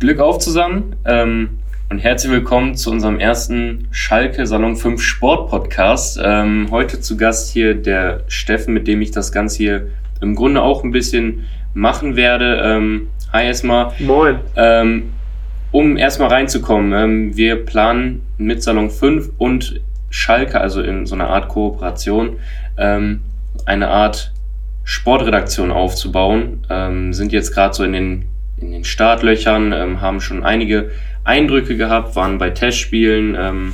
Glück auf zusammen ähm, und herzlich willkommen zu unserem ersten Schalke Salon 5 Sport Podcast. Ähm, heute zu Gast hier der Steffen, mit dem ich das Ganze hier im Grunde auch ein bisschen machen werde. Ähm, hi erstmal. Moin. Ähm, um erstmal reinzukommen, ähm, wir planen mit Salon 5 und Schalke, also in so einer Art Kooperation, ähm, eine Art Sportredaktion aufzubauen. Sind jetzt gerade so in den in den Startlöchern, ähm, haben schon einige Eindrücke gehabt, waren bei Testspielen ähm,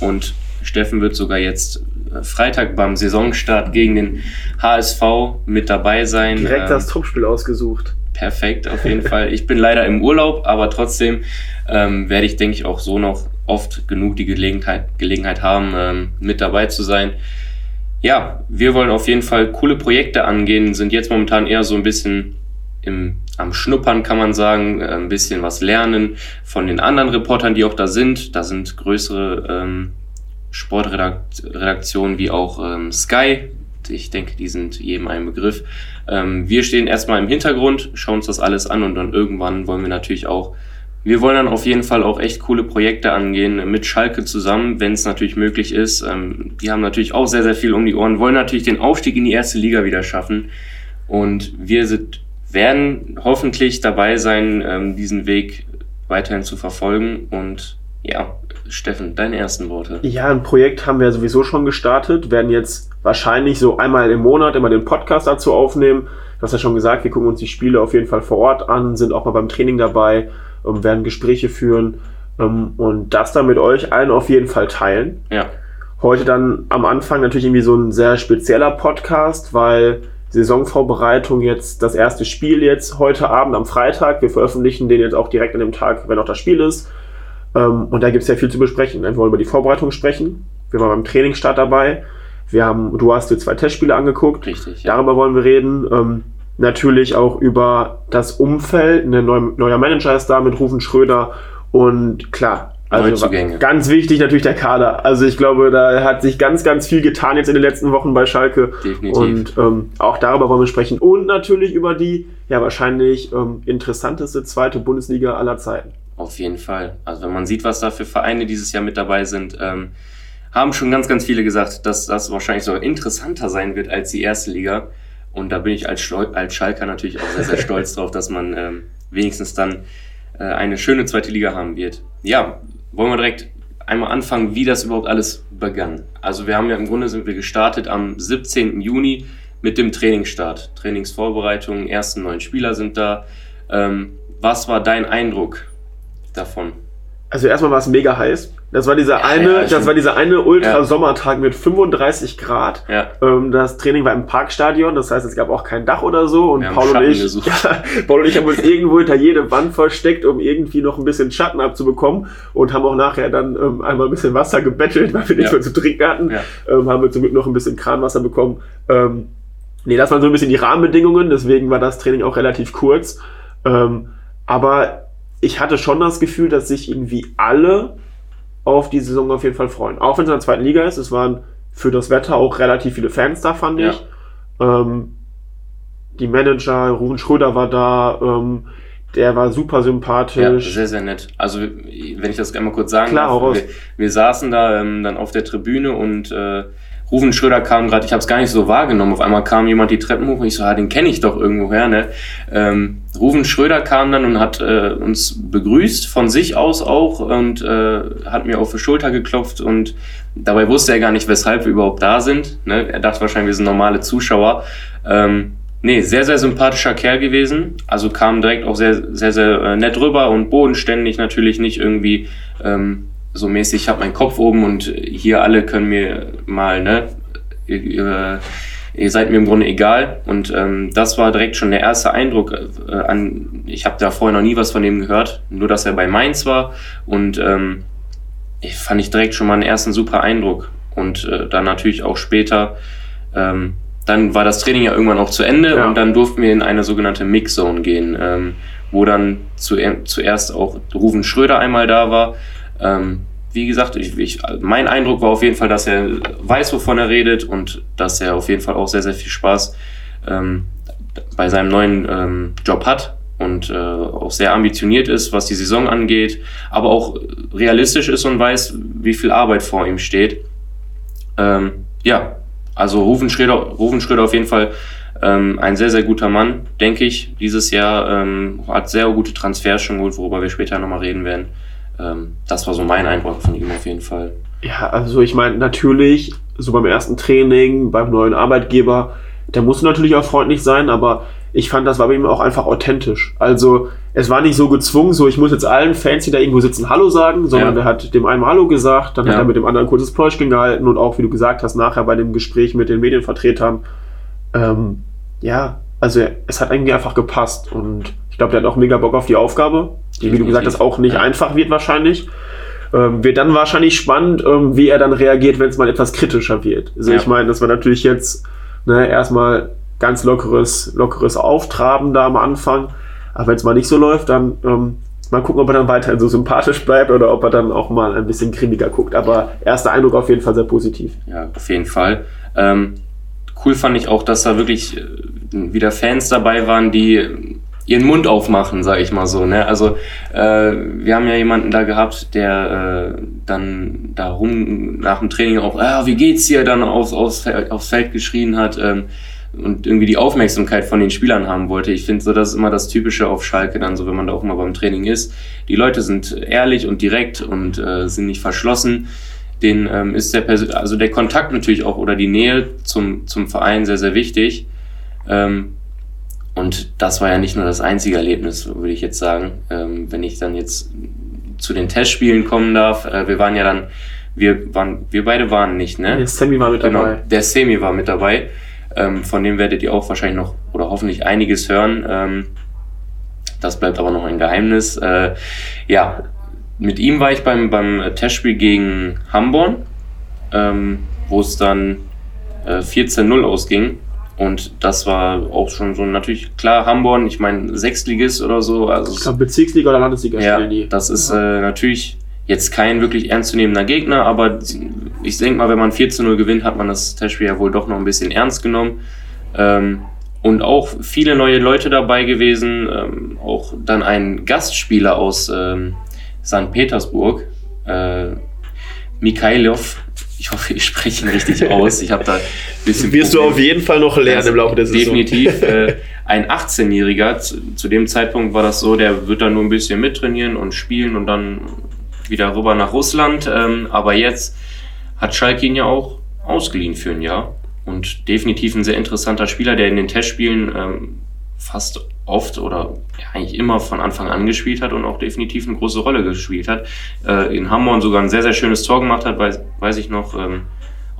und Steffen wird sogar jetzt äh, Freitag beim Saisonstart gegen den HSV mit dabei sein. Direkt ähm, das Truppspiel ausgesucht. Perfekt, auf jeden Fall. Ich bin leider im Urlaub, aber trotzdem ähm, werde ich, denke ich, auch so noch oft genug die Gelegenheit, Gelegenheit haben, ähm, mit dabei zu sein. Ja, wir wollen auf jeden Fall coole Projekte angehen, sind jetzt momentan eher so ein bisschen im, am Schnuppern, kann man sagen, äh, ein bisschen was lernen von den anderen Reportern, die auch da sind. Da sind größere ähm, Sportredaktionen wie auch ähm, Sky. Ich denke, die sind jedem ein Begriff. Ähm, wir stehen erstmal im Hintergrund, schauen uns das alles an und dann irgendwann wollen wir natürlich auch, wir wollen dann auf jeden Fall auch echt coole Projekte angehen mit Schalke zusammen, wenn es natürlich möglich ist. Ähm, die haben natürlich auch sehr, sehr viel um die Ohren, wollen natürlich den Aufstieg in die erste Liga wieder schaffen. Und wir sind werden hoffentlich dabei sein, ähm, diesen Weg weiterhin zu verfolgen. Und ja, Steffen, deine ersten Worte. Ja, ein Projekt haben wir sowieso schon gestartet, werden jetzt wahrscheinlich so einmal im Monat immer den Podcast dazu aufnehmen. Du hast ja schon gesagt, wir gucken uns die Spiele auf jeden Fall vor Ort an, sind auch mal beim Training dabei, ähm, werden Gespräche führen ähm, und das dann mit euch allen auf jeden Fall teilen. Ja. Heute dann am Anfang natürlich irgendwie so ein sehr spezieller Podcast, weil Saisonvorbereitung jetzt das erste Spiel jetzt heute Abend am Freitag. Wir veröffentlichen den jetzt auch direkt an dem Tag, wenn auch das Spiel ist. Ähm, und da gibt es ja viel zu besprechen. Wir wollen über die Vorbereitung sprechen. Wir waren beim Trainingsstart dabei. Wir haben, du hast dir zwei Testspiele angeguckt. Richtig. Ja. Darüber wollen wir reden. Ähm, natürlich auch über das Umfeld. Ein neuer Manager ist da mit Rufen Schröder. Und klar, also ganz wichtig natürlich der Kader. Also ich glaube, da hat sich ganz, ganz viel getan jetzt in den letzten Wochen bei Schalke. Definitiv. Und ähm, auch darüber wollen wir sprechen. Und natürlich über die ja wahrscheinlich ähm, interessanteste zweite Bundesliga aller Zeiten. Auf jeden Fall. Also wenn man sieht, was da für Vereine dieses Jahr mit dabei sind, ähm, haben schon ganz, ganz viele gesagt, dass das wahrscheinlich sogar interessanter sein wird als die erste Liga. Und da bin ich als, Stol als Schalker natürlich auch sehr, sehr stolz drauf, dass man ähm, wenigstens dann äh, eine schöne zweite Liga haben wird. Ja, wollen wir direkt einmal anfangen, wie das überhaupt alles begann. Also wir haben ja im Grunde sind wir gestartet am 17. Juni mit dem Trainingsstart. Trainingsvorbereitung, ersten neun Spieler sind da. Ähm, was war dein Eindruck davon? Also erstmal war es mega heiß. Das war dieser Ja, eine, ja, das war dieser eine Ultrasommertag mit 35 Grad. Ja. Ähm, das Training war im Parkstadion, das heißt, es gab auch kein Dach oder so. Und Paul und ich, Paul und ich haben uns irgendwo hinter jede Wand versteckt, um irgendwie noch ein bisschen Schatten abzubekommen und haben auch nachher dann ähm, einmal ein bisschen Wasser gebettelt, weil wir nichts mehr zu trinken hatten. Ja. Ähm, haben wir zum Glück noch ein bisschen Kranwasser bekommen. Ähm, nee, das waren so ein bisschen die Rahmenbedingungen, deswegen war das Training auch relativ kurz. Ähm, aber ich hatte schon das Gefühl, dass sich irgendwie alle auf die Saison auf jeden Fall freuen. Auch wenn es in der zweiten Liga ist, es waren für das Wetter auch relativ viele Fans da, fand Ja. ich. Ähm, die Manager, Ruben Schröder war da, ähm, der war super Ja, sympathisch. sehr, sehr nett. Also, wenn ich das einmal kurz sagen Klar, darf, wir, wir saßen da ähm, dann auf der Tribüne und äh, Rufen Schröder kam gerade, ich habe es gar nicht so wahrgenommen, auf einmal kam jemand die Treppen hoch und ich so, ah, den kenne ich doch irgendwoher, ne? Ähm, Rufen Schröder kam dann und hat äh, uns begrüßt, von sich aus auch, und äh, hat mir auf die Schulter geklopft und dabei wusste er gar nicht, weshalb wir überhaupt da sind. Ne? Er dachte wahrscheinlich, wir sind normale Zuschauer. Ähm, Nee, sehr, sehr sympathischer Kerl gewesen. Also kam direkt auch sehr, sehr, sehr äh, nett rüber und bodenständig natürlich nicht irgendwie ähm, so mäßig, ich habe meinen Kopf oben und hier alle können mir mal, ne, ihr, ihr, seid mir im Grunde egal. Und ähm, das war direkt schon der erste Eindruck äh, an, ich habe da vorher noch nie was von dem gehört, nur dass er bei Mainz war und ähm, ich fand ich direkt schon mal einen ersten super Eindruck. Und äh, dann natürlich auch später, ähm, dann war das Training ja irgendwann auch zu Ende Ja. und dann durften wir in eine sogenannte Mixzone gehen, ähm, wo dann zu, zuerst auch Ruven Schröder einmal da war. Ähm, wie gesagt, ich, ich, mein Eindruck war auf jeden Fall, dass er weiß, wovon er redet und dass er auf jeden Fall auch sehr, sehr viel Spaß ähm, bei seinem neuen ähm, Job hat. und äh, auch sehr ambitioniert ist, was die Saison angeht, aber auch realistisch ist und weiß, wie viel Arbeit vor ihm steht. Ähm, ja, also Rufen Schröder, Rufen Schröder auf jeden Fall ähm, ein sehr, sehr guter Mann, denke ich. Dieses Jahr ähm, hat sehr gute Transfers schon geholt, worüber wir später nochmal reden werden. Ähm, das war so mein Eindruck von ihm auf jeden Fall. Ja, also ich meine, natürlich, so beim ersten Training, beim neuen Arbeitgeber, der muss natürlich auch freundlich sein, aber ich fand, das war bei ihm auch einfach authentisch. Also es war nicht so gezwungen, so ich muss jetzt allen Fans, die da irgendwo sitzen, Hallo sagen, sondern ja. er hat dem einen Hallo gesagt, dann ja. hat er mit dem anderen kurzes Pläuschchen gehalten und auch, wie du gesagt hast, nachher bei dem Gespräch mit den Medienvertretern, ähm, ja, also es hat irgendwie einfach gepasst und ich glaube, der hat auch mega Bock auf die Aufgabe, die, wie du gesagt hast, auch nicht ja. einfach wird wahrscheinlich. Ähm, wird dann wahrscheinlich spannend, ähm, wie er dann reagiert, wenn es mal etwas kritischer wird. Also ich meine, das war natürlich jetzt ne, erstmal ganz lockeres, lockeres Auftraben da am Anfang. Aber wenn es mal nicht so läuft, dann ähm, mal gucken, ob er dann weiterhin so sympathisch bleibt oder ob er dann auch mal ein bisschen grimmiger guckt. Aber erster Eindruck auf jeden Fall sehr positiv. Ja, auf jeden Fall. Ähm, cool fand ich auch, dass da wirklich äh, wieder Fans dabei waren, die ihren Mund aufmachen, sag ich mal so. Ne? Also äh, wir haben ja jemanden da gehabt, der äh, dann da rum nach dem Training auch, ah, wie geht's dir, dann aufs, aufs, aufs Feld geschrien hat. Ähm, und irgendwie die Aufmerksamkeit von den Spielern haben wollte. Ich finde so, das ist immer das Typische auf Schalke dann so, wenn man da auch mal beim Training ist. Die Leute sind ehrlich und direkt und äh, sind nicht verschlossen. Den ähm, ist der Persön also der Kontakt natürlich auch oder die Nähe zum, zum Verein sehr, sehr wichtig. Ähm, und das war ja nicht nur das einzige Erlebnis, würde ich jetzt sagen. Ähm, wenn ich dann jetzt zu den Testspielen kommen darf, äh, wir waren ja dann, wir waren, wir beide waren nicht, ne? Der Semi war mit genau, dabei. Der Semi war mit dabei. Ähm, von dem werdet ihr auch wahrscheinlich noch oder hoffentlich einiges hören. Ähm, das bleibt aber noch ein Geheimnis. Äh, ja, mit ihm war ich beim, beim Testspiel gegen Hamburg, ähm, wo es dann äh, 14-0 ausging. Und das war auch schon so natürlich klar, Hamburg, ich meine Sechstligist oder so. Also ich glaube Bezirksliga oder Landesliga ja, die. Das ist äh, natürlich jetzt kein wirklich ernstzunehmender Gegner, aber ich denke mal, wenn man 4 zu 0 gewinnt, hat man das Testspiel ja wohl doch noch ein bisschen ernst genommen. Ähm, und auch viele neue Leute dabei gewesen, ähm, auch dann ein Gastspieler aus ähm, St. Petersburg, äh, Mikhailov. Ich hoffe, ich spreche ihn richtig aus. Ich habe da ein bisschen. Wirst Problem. du auf jeden Fall noch lernen also im Laufe der Saison. Definitiv. Äh, ein 18-Jähriger, zu, zu, dem Zeitpunkt war das so, der wird dann nur ein bisschen mittrainieren und spielen und dann wieder rüber nach Russland. Ähm, aber jetzt hat Schalke ihn ja auch ausgeliehen für ein Jahr. Und definitiv ein sehr interessanter Spieler, der in den Testspielen ähm, fast oft oder eigentlich immer von Anfang an gespielt hat und auch definitiv eine große Rolle gespielt hat. Äh, in Hamburg sogar ein sehr, sehr schönes Tor gemacht hat, weiß, weiß ich noch, ähm,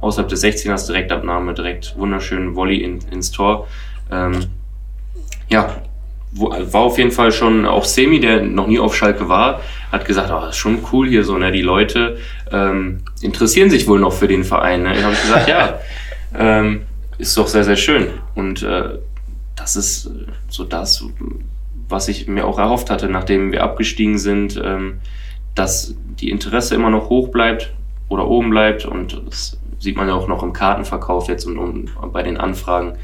außerhalb des 16ers Direktabnahme, direkt wunderschönen Volley in, ins Tor. Ähm, ja, war auf jeden Fall schon auch Semi, der noch nie auf Schalke war, hat gesagt, oh, das ist schon cool hier so, ne? Die Leute ähm, interessieren sich wohl noch für den Verein. Ne? Ich habe gesagt, ja, ähm, ist doch sehr, sehr schön. Und äh, das ist so das, was ich mir auch erhofft hatte, nachdem wir abgestiegen sind, ähm, dass die Interesse immer noch hoch bleibt oder oben bleibt. Und das sieht man ja auch noch im Kartenverkauf jetzt und, und bei den Anfragen.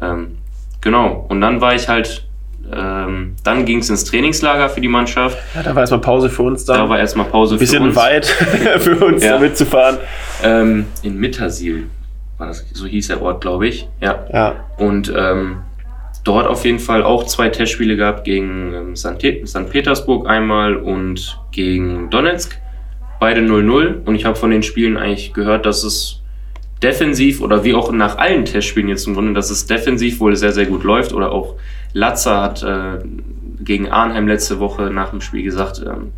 Ähm, genau. Und dann war ich halt ähm, dann ging es ins Trainingslager für die Mannschaft. Ja, da war erstmal Pause für uns da. Da war erstmal Pause für uns. Bisschen weit für uns ja. da mitzufahren. Ähm, in Mittersil war das, so hieß der Ort, glaube ich. Ja. ja. Und ähm, dort auf jeden Fall auch zwei Testspiele gehabt gegen ähm, St. Petersburg einmal und gegen Donetsk. Beide 0-0. Und ich habe von den Spielen eigentlich gehört, dass es defensiv oder wie auch nach allen Testspielen jetzt im Grunde, dass es defensiv wohl sehr, sehr gut läuft oder auch Latzer hat äh, gegen Arnheim letzte Woche nach dem Spiel gesagt, ähm,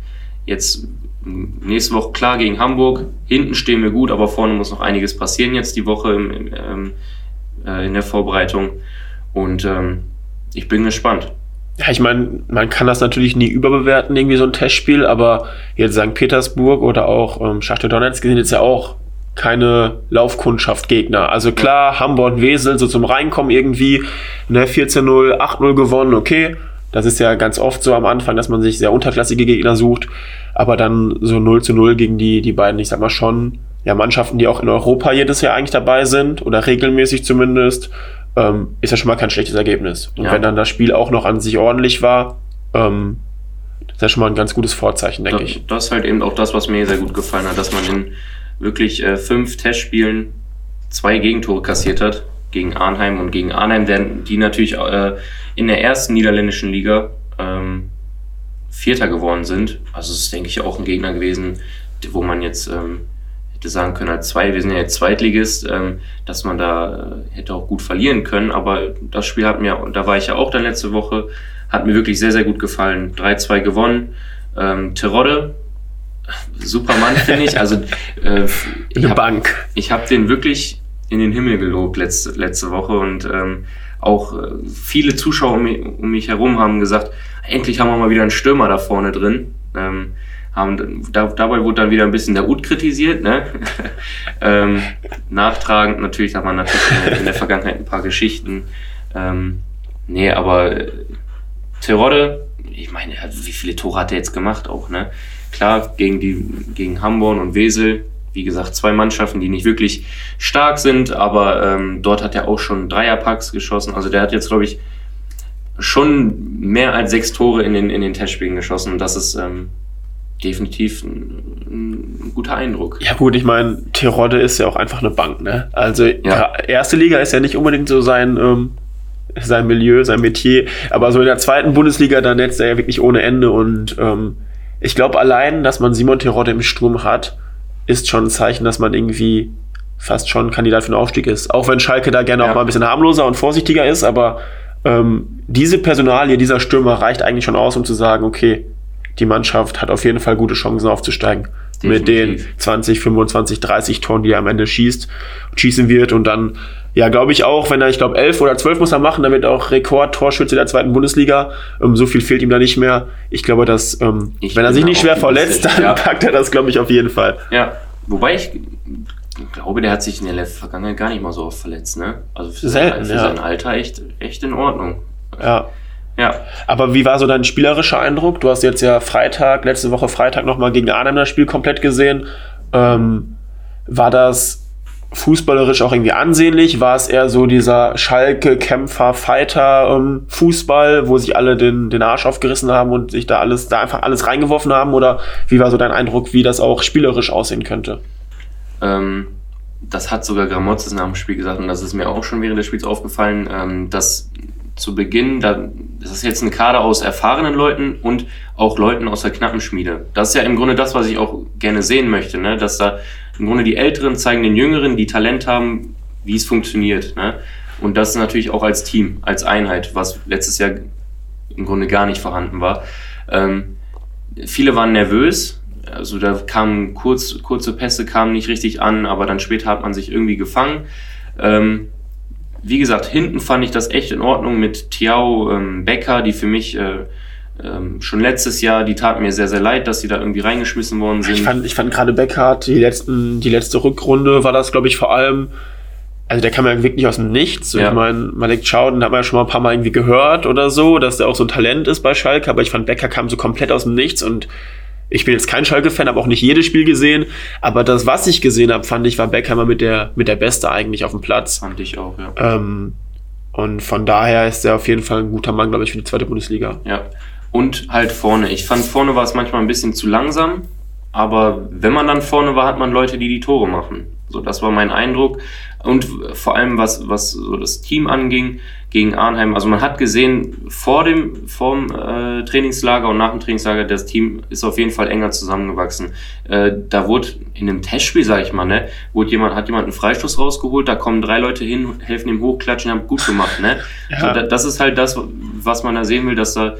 jetzt nächste Woche klar gegen Hamburg, hinten stehen wir gut, aber vorne muss noch einiges passieren jetzt die Woche im, im, ähm, äh, in der Vorbereitung. Und ähm, ich bin gespannt. Ja, ich meine, man kann das natürlich nie überbewerten, irgendwie so ein Testspiel, aber jetzt St. Petersburg oder auch ähm, Schachtel Donetsk sind jetzt ja auch keine Laufkundschaft-Gegner. Also klar, Hamburg, Wesel, so zum Reinkommen irgendwie, ne, 14-0, 8-0 gewonnen, okay. Das ist ja ganz oft so am Anfang, dass man sich sehr unterklassige Gegner sucht. Aber dann so 0 zu 0 gegen die, die beiden, ich sag mal schon, ja, Mannschaften, die auch in Europa jedes Jahr eigentlich dabei sind oder regelmäßig zumindest, ähm, ist ja schon mal kein schlechtes Ergebnis. Und ja. wenn dann das Spiel auch noch an sich ordentlich war, ähm, das ist ja schon mal ein ganz gutes Vorzeichen, denke ich. Das ist halt eben auch das, was mir sehr gut gefallen hat, dass man in wirklich äh, fünf Testspielen zwei Gegentore kassiert hat gegen Arnheim und gegen Arnheim, werden die natürlich äh, in der ersten niederländischen Liga ähm, Vierter geworden sind. Also es ist, denke ich, auch ein Gegner gewesen, wo man jetzt ähm, hätte sagen können, als zwei, wir sind ja jetzt Zweitligist, ähm, dass man da äh, hätte auch gut verlieren können. Aber das Spiel hat mir, und da war ich ja auch dann letzte Woche, hat mir wirklich sehr, sehr gut gefallen. 3-2 gewonnen. Ähm, Terodde, super Mann, finde ich. Also äh, ich Eine hab, Bank. ich habe den wirklich in den Himmel gelobt letzte, letzte Woche und ähm, auch äh, viele Zuschauer um mich, um mich herum haben gesagt, endlich haben wir mal wieder einen Stürmer da vorne drin. Ähm, haben, da, dabei wurde dann wieder ein bisschen der Ut kritisiert. Ne? ähm, nachtragend natürlich hat man natürlich in der, in der Vergangenheit ein paar Geschichten. Ähm, nee, aber äh, Terodde, ich meine, wie viele Tore hat er jetzt gemacht auch, ne? Klar, gegen die, gegen Hamburg und Wesel, wie gesagt, zwei Mannschaften, die nicht wirklich stark sind, aber ähm, dort hat er auch schon Dreierpacks geschossen. Also der hat jetzt, glaube ich, schon mehr als sechs Tore in den, in den Testspielen geschossen. Und das ist ähm, definitiv ein, ein, guter Eindruck. Ja gut, ich meine, Terodde ist ja auch einfach eine Bank, ne? Also ja. erste Liga ist ja nicht unbedingt so sein, ähm, sein Milieu, sein Metier, aber so in der zweiten Bundesliga, da netzt er ja wirklich ohne Ende und ähm, ich glaube allein, dass man Simon Terodde im Sturm hat, ist schon ein Zeichen, dass man irgendwie fast schon Kandidat für den Aufstieg ist. Auch wenn Schalke da gerne ja. auch mal ein bisschen harmloser und vorsichtiger ist, aber ähm, diese Personalie, dieser Stürmer reicht eigentlich schon aus, um zu sagen, okay, die Mannschaft hat auf jeden Fall gute Chancen aufzusteigen. Definitiv. Mit den 20, 25, 30 Toren, die er am Ende schießt, schießen wird und dann, ja, glaube ich auch, wenn er, ich glaube, 11 oder 12 muss er machen, dann wird auch Rekordtorschütze der zweiten Bundesliga. Ähm, so viel fehlt ihm da nicht mehr. Ich glaube, dass, ähm, wenn er sich nicht schwer verletzt, dann ja. packt er das, glaube ich, auf jeden Fall. Ja, wobei ich glaube, der hat sich in der Vergangenheit gar nicht mal so oft verletzt, ne? Also für, Selten, sein, für ja. sein Alter echt, echt in Ordnung. Ja. Ja. Aber wie war so dein spielerischer Eindruck? Du hast jetzt ja Freitag, letzte Woche Freitag nochmal gegen Arnhem das Spiel komplett gesehen. Ähm, war das fußballerisch auch irgendwie ansehnlich? War es eher so dieser Schalke, Kämpfer, Fighter ähm, Fußball, wo sich alle den, den Arsch aufgerissen haben und sich da alles, da einfach alles reingeworfen haben? Oder wie war so dein Eindruck, wie das auch spielerisch aussehen könnte? Ähm, das hat sogar Gramozis nach dem Spiel gesagt und das ist mir auch schon während des Spiels aufgefallen, ähm, dass zu Beginn, da, das ist jetzt ein Kader aus erfahrenen Leuten und auch Leuten aus der Knappenschmiede. Das ist ja im Grunde das, was ich auch gerne sehen möchte, ne? dass da im Grunde die Älteren zeigen den Jüngeren, die Talent haben, wie es funktioniert. Ne? Und das natürlich auch als Team, als Einheit, was letztes Jahr im Grunde gar nicht vorhanden war. Ähm, viele waren nervös, also da kamen kurz, kurze Pässe kamen nicht richtig an, aber dann später hat man sich irgendwie gefangen. Ähm, wie gesagt, hinten fand ich das echt in Ordnung mit Tiao ähm, Becker, die für mich äh, ähm, schon letztes Jahr, die taten mir sehr, sehr leid, dass sie da irgendwie reingeschmissen worden sind. Ich fand, ich fand gerade Becker, die, letzten, die letzte Rückrunde war das, glaube ich, vor allem, also der kam ja wirklich aus dem Nichts. Ja. Ich meine, Malik Chow, den hat man ja schon mal ein paar Mal irgendwie gehört oder so, dass der auch so ein Talent ist bei Schalke, aber ich fand, Becker kam so komplett aus dem Nichts und ich bin jetzt kein Schalke-Fan, habe auch nicht jedes Spiel gesehen, aber das, was ich gesehen habe, fand ich, war Beckheimer mit der, mit der Beste eigentlich auf dem Platz. Fand ich auch, ja. Ähm, und von daher ist er auf jeden Fall ein guter Mann, glaube ich, für die zweite Bundesliga. Ja. Und halt vorne. Ich fand, vorne war es manchmal ein bisschen zu langsam, aber wenn man dann vorne war, hat man Leute, die die Tore machen. So, das war mein Eindruck. Und vor allem, was, was so das Team anging, gegen Arnheim. Also man hat gesehen, vor dem vorm, äh, Trainingslager und nach dem Trainingslager, das Team ist auf jeden Fall enger zusammengewachsen. Äh, da wurde in einem Testspiel, sag ich mal, ne, wurde jemand, hat jemand einen Freistoß rausgeholt, da kommen drei Leute hin, helfen ihm hochklatschen, haben gut gemacht, ne? Ja. So, da, das ist halt das, was man da sehen will, dass da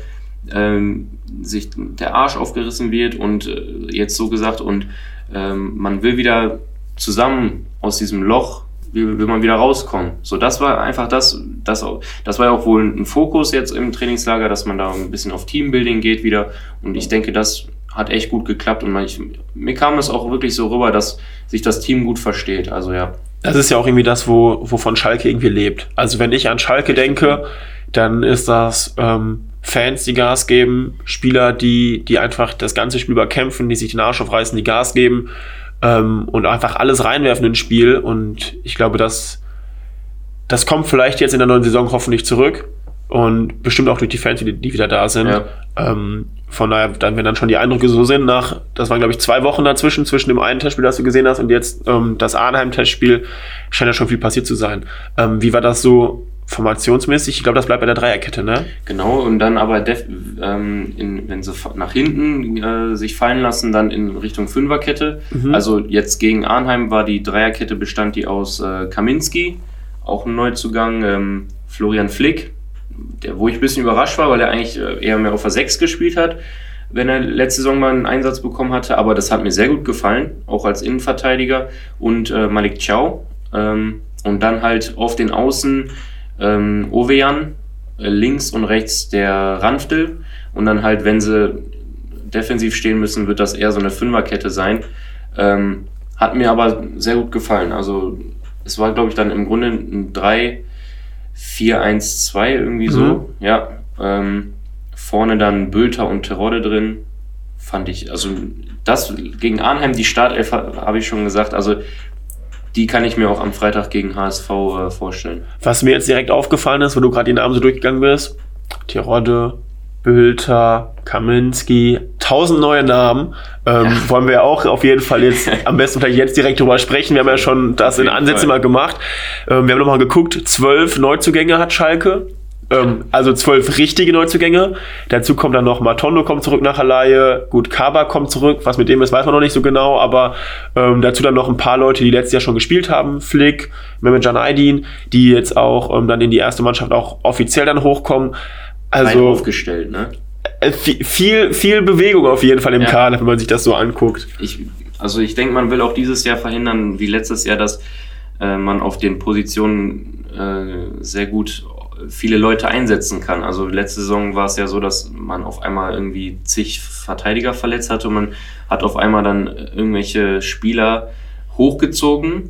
ähm, sich der Arsch aufgerissen wird und äh, jetzt so gesagt und ähm, man will wieder zusammen aus diesem Loch wie will man wieder rauskommen. So, das war einfach das, das, das war ja auch wohl ein Fokus jetzt im Trainingslager, dass man da ein bisschen auf Teambuilding geht wieder. Und ich denke, das hat echt gut geklappt und ich, mir kam es auch wirklich so rüber, dass sich das Team gut versteht. Also ja. Das ist ja auch irgendwie das, wo, wovon Schalke irgendwie lebt. Also wenn ich an Schalke denke, dann ist das ähm, Fans, die Gas geben, Spieler, die, die einfach das ganze Spiel überkämpfen, die sich den Arsch aufreißen, die Gas geben ähm, und einfach alles reinwerfen ins Spiel. Und ich glaube, das, das kommt vielleicht jetzt in der neuen Saison hoffentlich zurück. und bestimmt auch durch die Fans, die, die wieder da sind. Ja. Ähm, von daher, dann, wenn dann schon die Eindrücke so sind, nach, das waren glaube ich zwei Wochen dazwischen, zwischen dem einen Testspiel, das du gesehen hast, und jetzt ähm, das Arnheim-Testspiel, scheint ja schon viel passiert zu sein. Ähm, wie war das so formationsmäßig? Ich glaube, das bleibt bei der Dreierkette, ne? Genau, und dann aber, ähm, in, wenn sie nach hinten äh, sich fallen lassen, dann in Richtung Fünferkette. Mhm. Also jetzt gegen Arnheim war die Dreierkette bestand die aus äh, Kaminski, auch ein Neuzugang, ähm, Florian Flick, der, wo ich ein bisschen überrascht war, weil er eigentlich äh, eher mehr auf der 6 gespielt hat, wenn er letzte Saison mal einen Einsatz bekommen hatte. Aber das hat mir sehr gut gefallen, auch als Innenverteidiger. Und äh, Malik Chow. Ähm, und dann halt auf den Außen ähm, Ovejan, äh, links und rechts der Ranftel. Und dann halt, wenn sie defensiv stehen müssen, wird das eher so eine Fünferkette sein. Ähm, hat mir aber sehr gut gefallen. Also es war, glaube ich, dann im Grunde ein 3 4-1-2 irgendwie so. Mhm. Ja. Ähm, vorne dann Bülter und Terodde drin. Fand ich, also das gegen Arnheim, die Startelf habe ich schon gesagt. Also die kann ich mir auch am Freitag gegen HSV äh, vorstellen. Was mir jetzt direkt aufgefallen ist, wo du gerade die Namen so durchgegangen bist, Terodde, Bülter, Kaminski, tausend neue Namen. Ähm, ja. Wollen wir auch auf jeden Fall jetzt am besten vielleicht jetzt direkt drüber sprechen. Wir haben ja schon das in Ansätzen mal gemacht. Ähm, wir haben nochmal geguckt, zwölf Neuzugänge hat Schalke. Ähm, also zwölf richtige Neuzugänge. Dazu kommt dann noch Matondo kommt zurück nach Hallaye. Gut, Kaba kommt zurück. Was mit dem ist, weiß man noch nicht so genau. Aber ähm, dazu dann noch ein paar Leute, die letztes Jahr schon gespielt haben. Flick, Mehmet Can Aydin, die jetzt auch ähm, dann in die erste Mannschaft auch offiziell dann hochkommen. Also aufgestellt, ne? Äh, viel, viel Bewegung auf jeden Fall im ja. Kader, wenn man sich das so anguckt. Ich, also ich denke, man will auch dieses Jahr verhindern, wie letztes Jahr, dass äh, man auf den Positionen äh, sehr gut viele Leute einsetzen kann. Also letzte Saison war es ja so, dass man auf einmal irgendwie zig Verteidiger verletzt hatte und man hat auf einmal dann irgendwelche Spieler hochgezogen.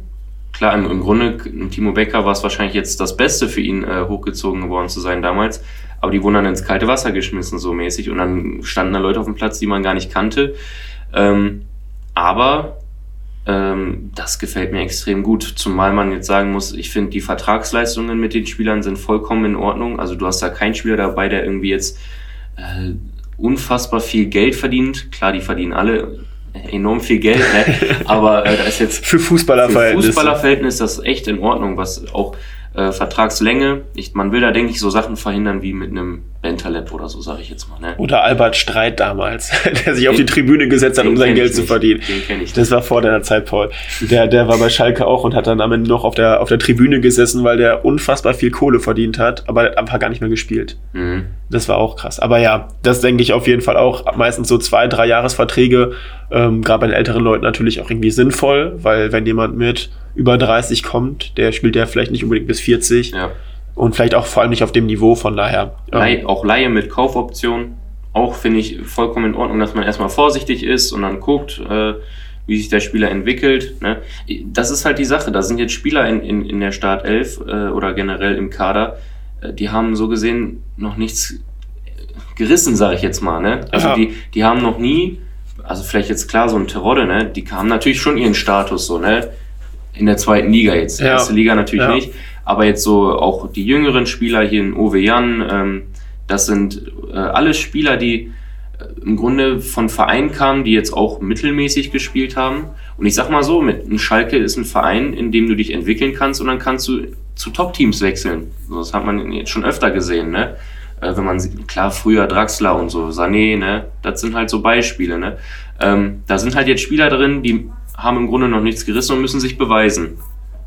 Klar, im, im Grunde, Timo Becker war es wahrscheinlich jetzt das Beste für ihn, äh, hochgezogen geworden zu sein damals aber die wurden dann ins kalte Wasser geschmissen, so mäßig. Und dann standen da Leute auf dem Platz, die man gar nicht kannte. Ähm, aber ähm, das gefällt mir extrem gut. Zumal man jetzt sagen muss, ich finde, die Vertragsleistungen mit den Spielern sind vollkommen in Ordnung. Also du hast da keinen Spieler dabei, der irgendwie jetzt äh, unfassbar viel Geld verdient. Klar, die verdienen alle enorm viel Geld, ne? aber äh, da ist jetzt für Fußballerverhältnisse. Für Fußballerverhältnis ist das echt in Ordnung, was auch äh, Vertragslänge. Ich, man will da, denke ich, so Sachen verhindern wie mit einem Bentaleb oder so, sage ich jetzt mal. Ne? Oder Albert Streit damals, der sich den, auf die Tribüne gesetzt hat, um sein Geld zu verdienen. Den kenne ich. Das war vor deiner Zeit, Paul. Der, der war bei Schalke auch und hat dann am Ende noch auf der, auf der Tribüne gesessen, weil der unfassbar viel Kohle verdient hat, aber hat einfach gar nicht mehr gespielt. Mhm. Das war auch krass. Aber ja, das denke ich auf jeden Fall auch. Meistens so zwei, drei Jahresverträge, ähm, gerade bei den älteren Leuten natürlich auch irgendwie sinnvoll, weil wenn jemand mit über 30 kommt, der spielt ja vielleicht nicht unbedingt bis 40. Ja. Und vielleicht auch vor allem nicht auf dem Niveau, von daher. Ähm, Leih, auch Laie mit Kaufoption. Auch finde ich vollkommen in Ordnung, dass man erstmal vorsichtig ist und dann guckt, äh, wie sich der Spieler entwickelt. Ne? Das ist halt die Sache. Da sind jetzt Spieler in, in, in der Startelf äh, oder generell im Kader, äh, die haben so gesehen noch nichts gerissen, sage ich jetzt mal. Ne? Also ja. die, die haben noch nie, also vielleicht jetzt klar so ein Terodde, ne? die haben natürlich schon ihren Status so, ne? In der zweiten Liga jetzt. Ja. Erste Liga natürlich ja. nicht. Aber jetzt so auch die jüngeren Spieler hier in Ove Jan, ähm, das sind äh, alles Spieler, die äh, im Grunde von Vereinen kamen, die jetzt auch mittelmäßig gespielt haben. Und ich sag mal so, mit einem Schalke ist ein Verein, in dem du dich entwickeln kannst und dann kannst du zu Top-Teams wechseln. Das hat man jetzt schon öfter gesehen, ne? Äh, wenn man sieht, klar, früher Draxler und so, Sané, ne? Das sind halt so Beispiele, ne? Ähm, da sind halt jetzt Spieler drin, die haben im Grunde noch nichts gerissen und müssen sich beweisen.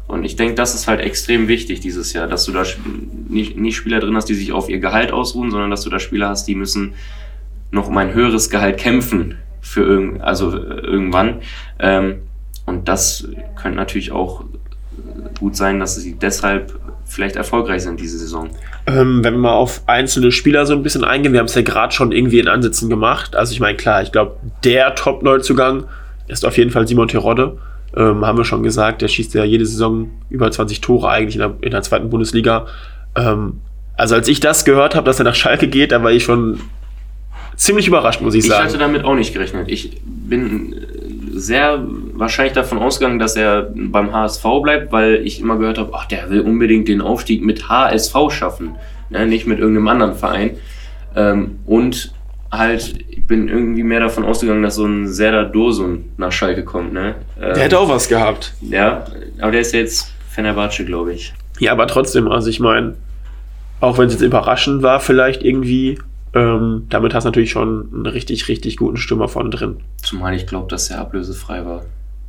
Und ich denke, das ist halt extrem wichtig dieses Jahr, dass du da nicht, nicht Spieler drin hast, die sich auf ihr Gehalt ausruhen, sondern dass du da Spieler hast, die müssen noch um ein höheres Gehalt kämpfen für irgend, also irgendwann. Ähm, und das könnte natürlich auch gut sein, dass sie deshalb vielleicht erfolgreich sind diese Saison. Ähm, wenn wir mal auf einzelne Spieler so ein bisschen eingehen, wir haben es ja gerade schon irgendwie in Ansätzen gemacht. Also ich meine, klar, ich glaube, der Top-Neuzugang ist auf jeden Fall Simon Terodde. Ähm, haben wir schon gesagt, der schießt ja jede Saison über 20 Tore eigentlich in der, in der zweiten Bundesliga. Ähm, also als ich das gehört habe, dass er nach Schalke geht, da war ich schon ziemlich überrascht, muss ich, sagen. Ich hatte damit auch nicht gerechnet. Ich bin sehr wahrscheinlich davon ausgegangen, dass er beim HSV bleibt, weil ich immer gehört habe, ach, der will unbedingt den Aufstieg mit HSV schaffen. ne? nicht mit irgendeinem anderen Verein. Ähm, und halt, ich bin irgendwie mehr davon ausgegangen, dass so ein Serdar Dursun nach Schalke kommt. Ne? Ähm, der hätte auch was gehabt. Ja, aber der ist jetzt Fenerbahce, glaube ich. Ja, aber trotzdem, also ich meine, auch wenn es jetzt überraschend war, vielleicht irgendwie, ähm, damit hast du natürlich schon einen richtig, richtig guten Stürmer von drin. Zumal ich glaube, dass er ablösefrei war.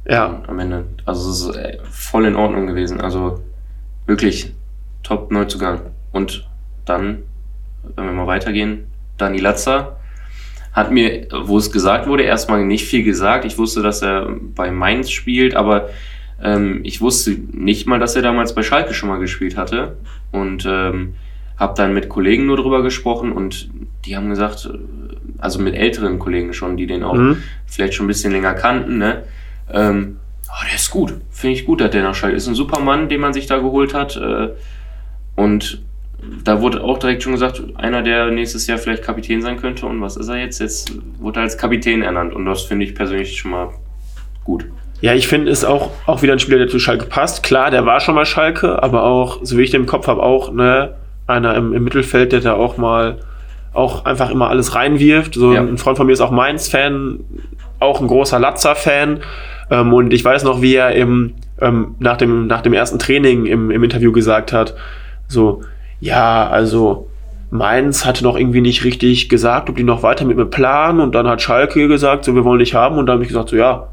Ja. Am Ende. Also es ist äh, voll in Ordnung gewesen. Also wirklich top Neuzugang. Und dann, wenn wir mal weitergehen, Dani Latza hat mir, wo es gesagt wurde, erstmal nicht viel gesagt. Ich wusste, dass er bei Mainz spielt, aber ähm, ich wusste nicht mal, dass er damals bei Schalke schon mal gespielt hatte. Und ähm, habe dann mit Kollegen nur drüber gesprochen und die haben gesagt, äh, also mit älteren Kollegen schon, die den auch mhm. vielleicht schon ein bisschen länger kannten, ne? Ähm, oh, der ist gut. Finde ich gut, dass der nach Schalke ist. Ein super Mann, den man sich da geholt hat. Äh, und da wurde auch direkt schon gesagt, einer, der nächstes Jahr vielleicht Kapitän sein könnte. Und was ist er jetzt? Jetzt wurde er als Kapitän ernannt. Und das finde ich persönlich schon mal gut. Ja, ich finde es auch, auch wieder ein Spieler, der zu Schalke passt. Klar, der war schon mal Schalke, aber auch, so wie ich den im Kopf habe, auch, ne, einer im, im Mittelfeld, der da auch mal auch einfach immer alles reinwirft. So ja. ein Freund von mir ist auch Mainz-Fan, auch ein großer Latzer-Fan. Ähm, und ich weiß noch, wie er im, ähm, nach, dem, nach dem ersten Training im, im Interview gesagt hat, so, ja, also Mainz hatte noch irgendwie nicht richtig gesagt, ob die noch weiter mit mir planen. Und dann hat Schalke gesagt, so, wir wollen dich haben. Und dann habe ich gesagt, so, ja,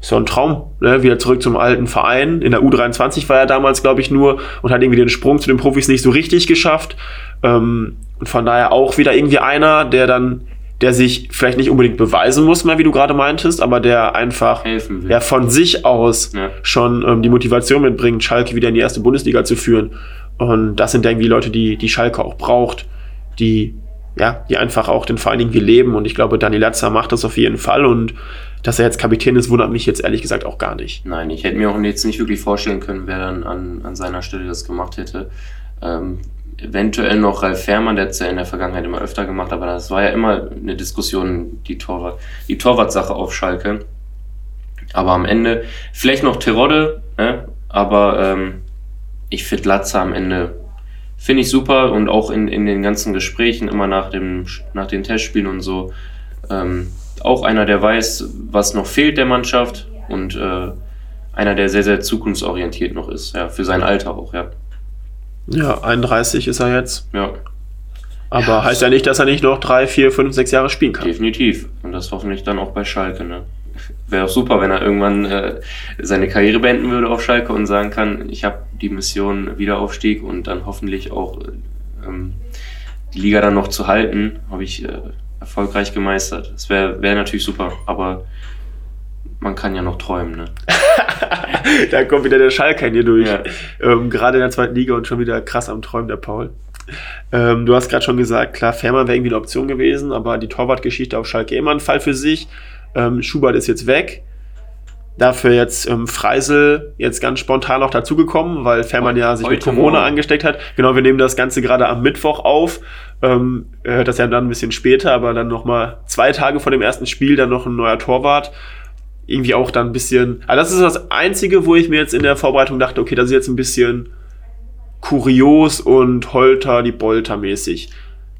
ist ja ein Traum, ne? wieder zurück zum alten Verein. In der U23 war er damals, glaube ich, nur und hat irgendwie den Sprung zu den Profis nicht so richtig geschafft. Ähm, und von daher auch wieder irgendwie einer, der dann, der sich vielleicht nicht unbedingt beweisen muss, mehr wie du gerade meintest, aber der einfach ja, von sich aus ja. schon ähm, die Motivation mitbringt, Schalke wieder in die erste Bundesliga zu führen. Und das sind irgendwie Leute, die, die Schalke auch braucht, die ja, die einfach auch den Verein irgendwie leben. Und ich glaube, Dani Latzer macht das auf jeden Fall. Und dass er jetzt Kapitän ist, wundert mich jetzt ehrlich gesagt auch gar nicht. Nein, ich hätte mir auch jetzt nicht wirklich vorstellen können, wer dann an, an seiner Stelle das gemacht hätte. Ähm, eventuell noch Ralf Fährmann, der hat es ja in der Vergangenheit immer öfter gemacht, aber das war ja immer eine Diskussion, die Torwart, die Torwartsache auf Schalke. Aber am Ende, vielleicht noch Terodde, ne? aber ähm, ich finde Latzer am Ende, finde ich super und auch in, in den ganzen Gesprächen, immer nach, dem, nach den Testspielen und so, ähm, auch einer, der weiß, was noch fehlt der Mannschaft und äh, einer, der sehr, sehr zukunftsorientiert noch ist, ja, für sein Alter auch, ja. Ja, 31 ist er jetzt. Ja. Aber ja, heißt ja nicht, dass er nicht noch drei, vier, fünf, sechs Jahre spielen kann. Definitiv. Und das hoffentlich dann auch bei Schalke, ne? Wäre auch super, wenn er irgendwann äh, seine Karriere beenden würde auf Schalke und sagen kann, ich habe die Mission Wiederaufstieg und dann hoffentlich auch ähm, die Liga dann noch zu halten, habe ich äh, erfolgreich gemeistert. Das wäre wär natürlich super, aber man kann ja noch träumen, ne? da kommt wieder der Schalker in dir durch. Ja. Ähm, Gerade in der zweiten Liga und schon wieder krass am Träumen, der Paul. Ähm, du hast gerade schon gesagt, klar, Fährmann wäre irgendwie eine Option gewesen, aber die Torwartgeschichte auf Schalke immer ein Fall für sich. Ähm, Schubert ist jetzt weg. Dafür jetzt ähm, Freisel jetzt ganz spontan noch dazugekommen, weil Fährmann ja sich mit Corona morgen. angesteckt hat. Genau, wir nehmen das Ganze gerade am Mittwoch auf. Ähm, hört das ja dann ein bisschen später, aber dann nochmal zwei Tage vor dem ersten Spiel dann noch ein neuer Torwart. Irgendwie auch dann ein bisschen. Also das ist das Einzige, wo ich mir jetzt in der Vorbereitung dachte, okay, das ist jetzt ein bisschen kurios und Holter die Bolter mäßig.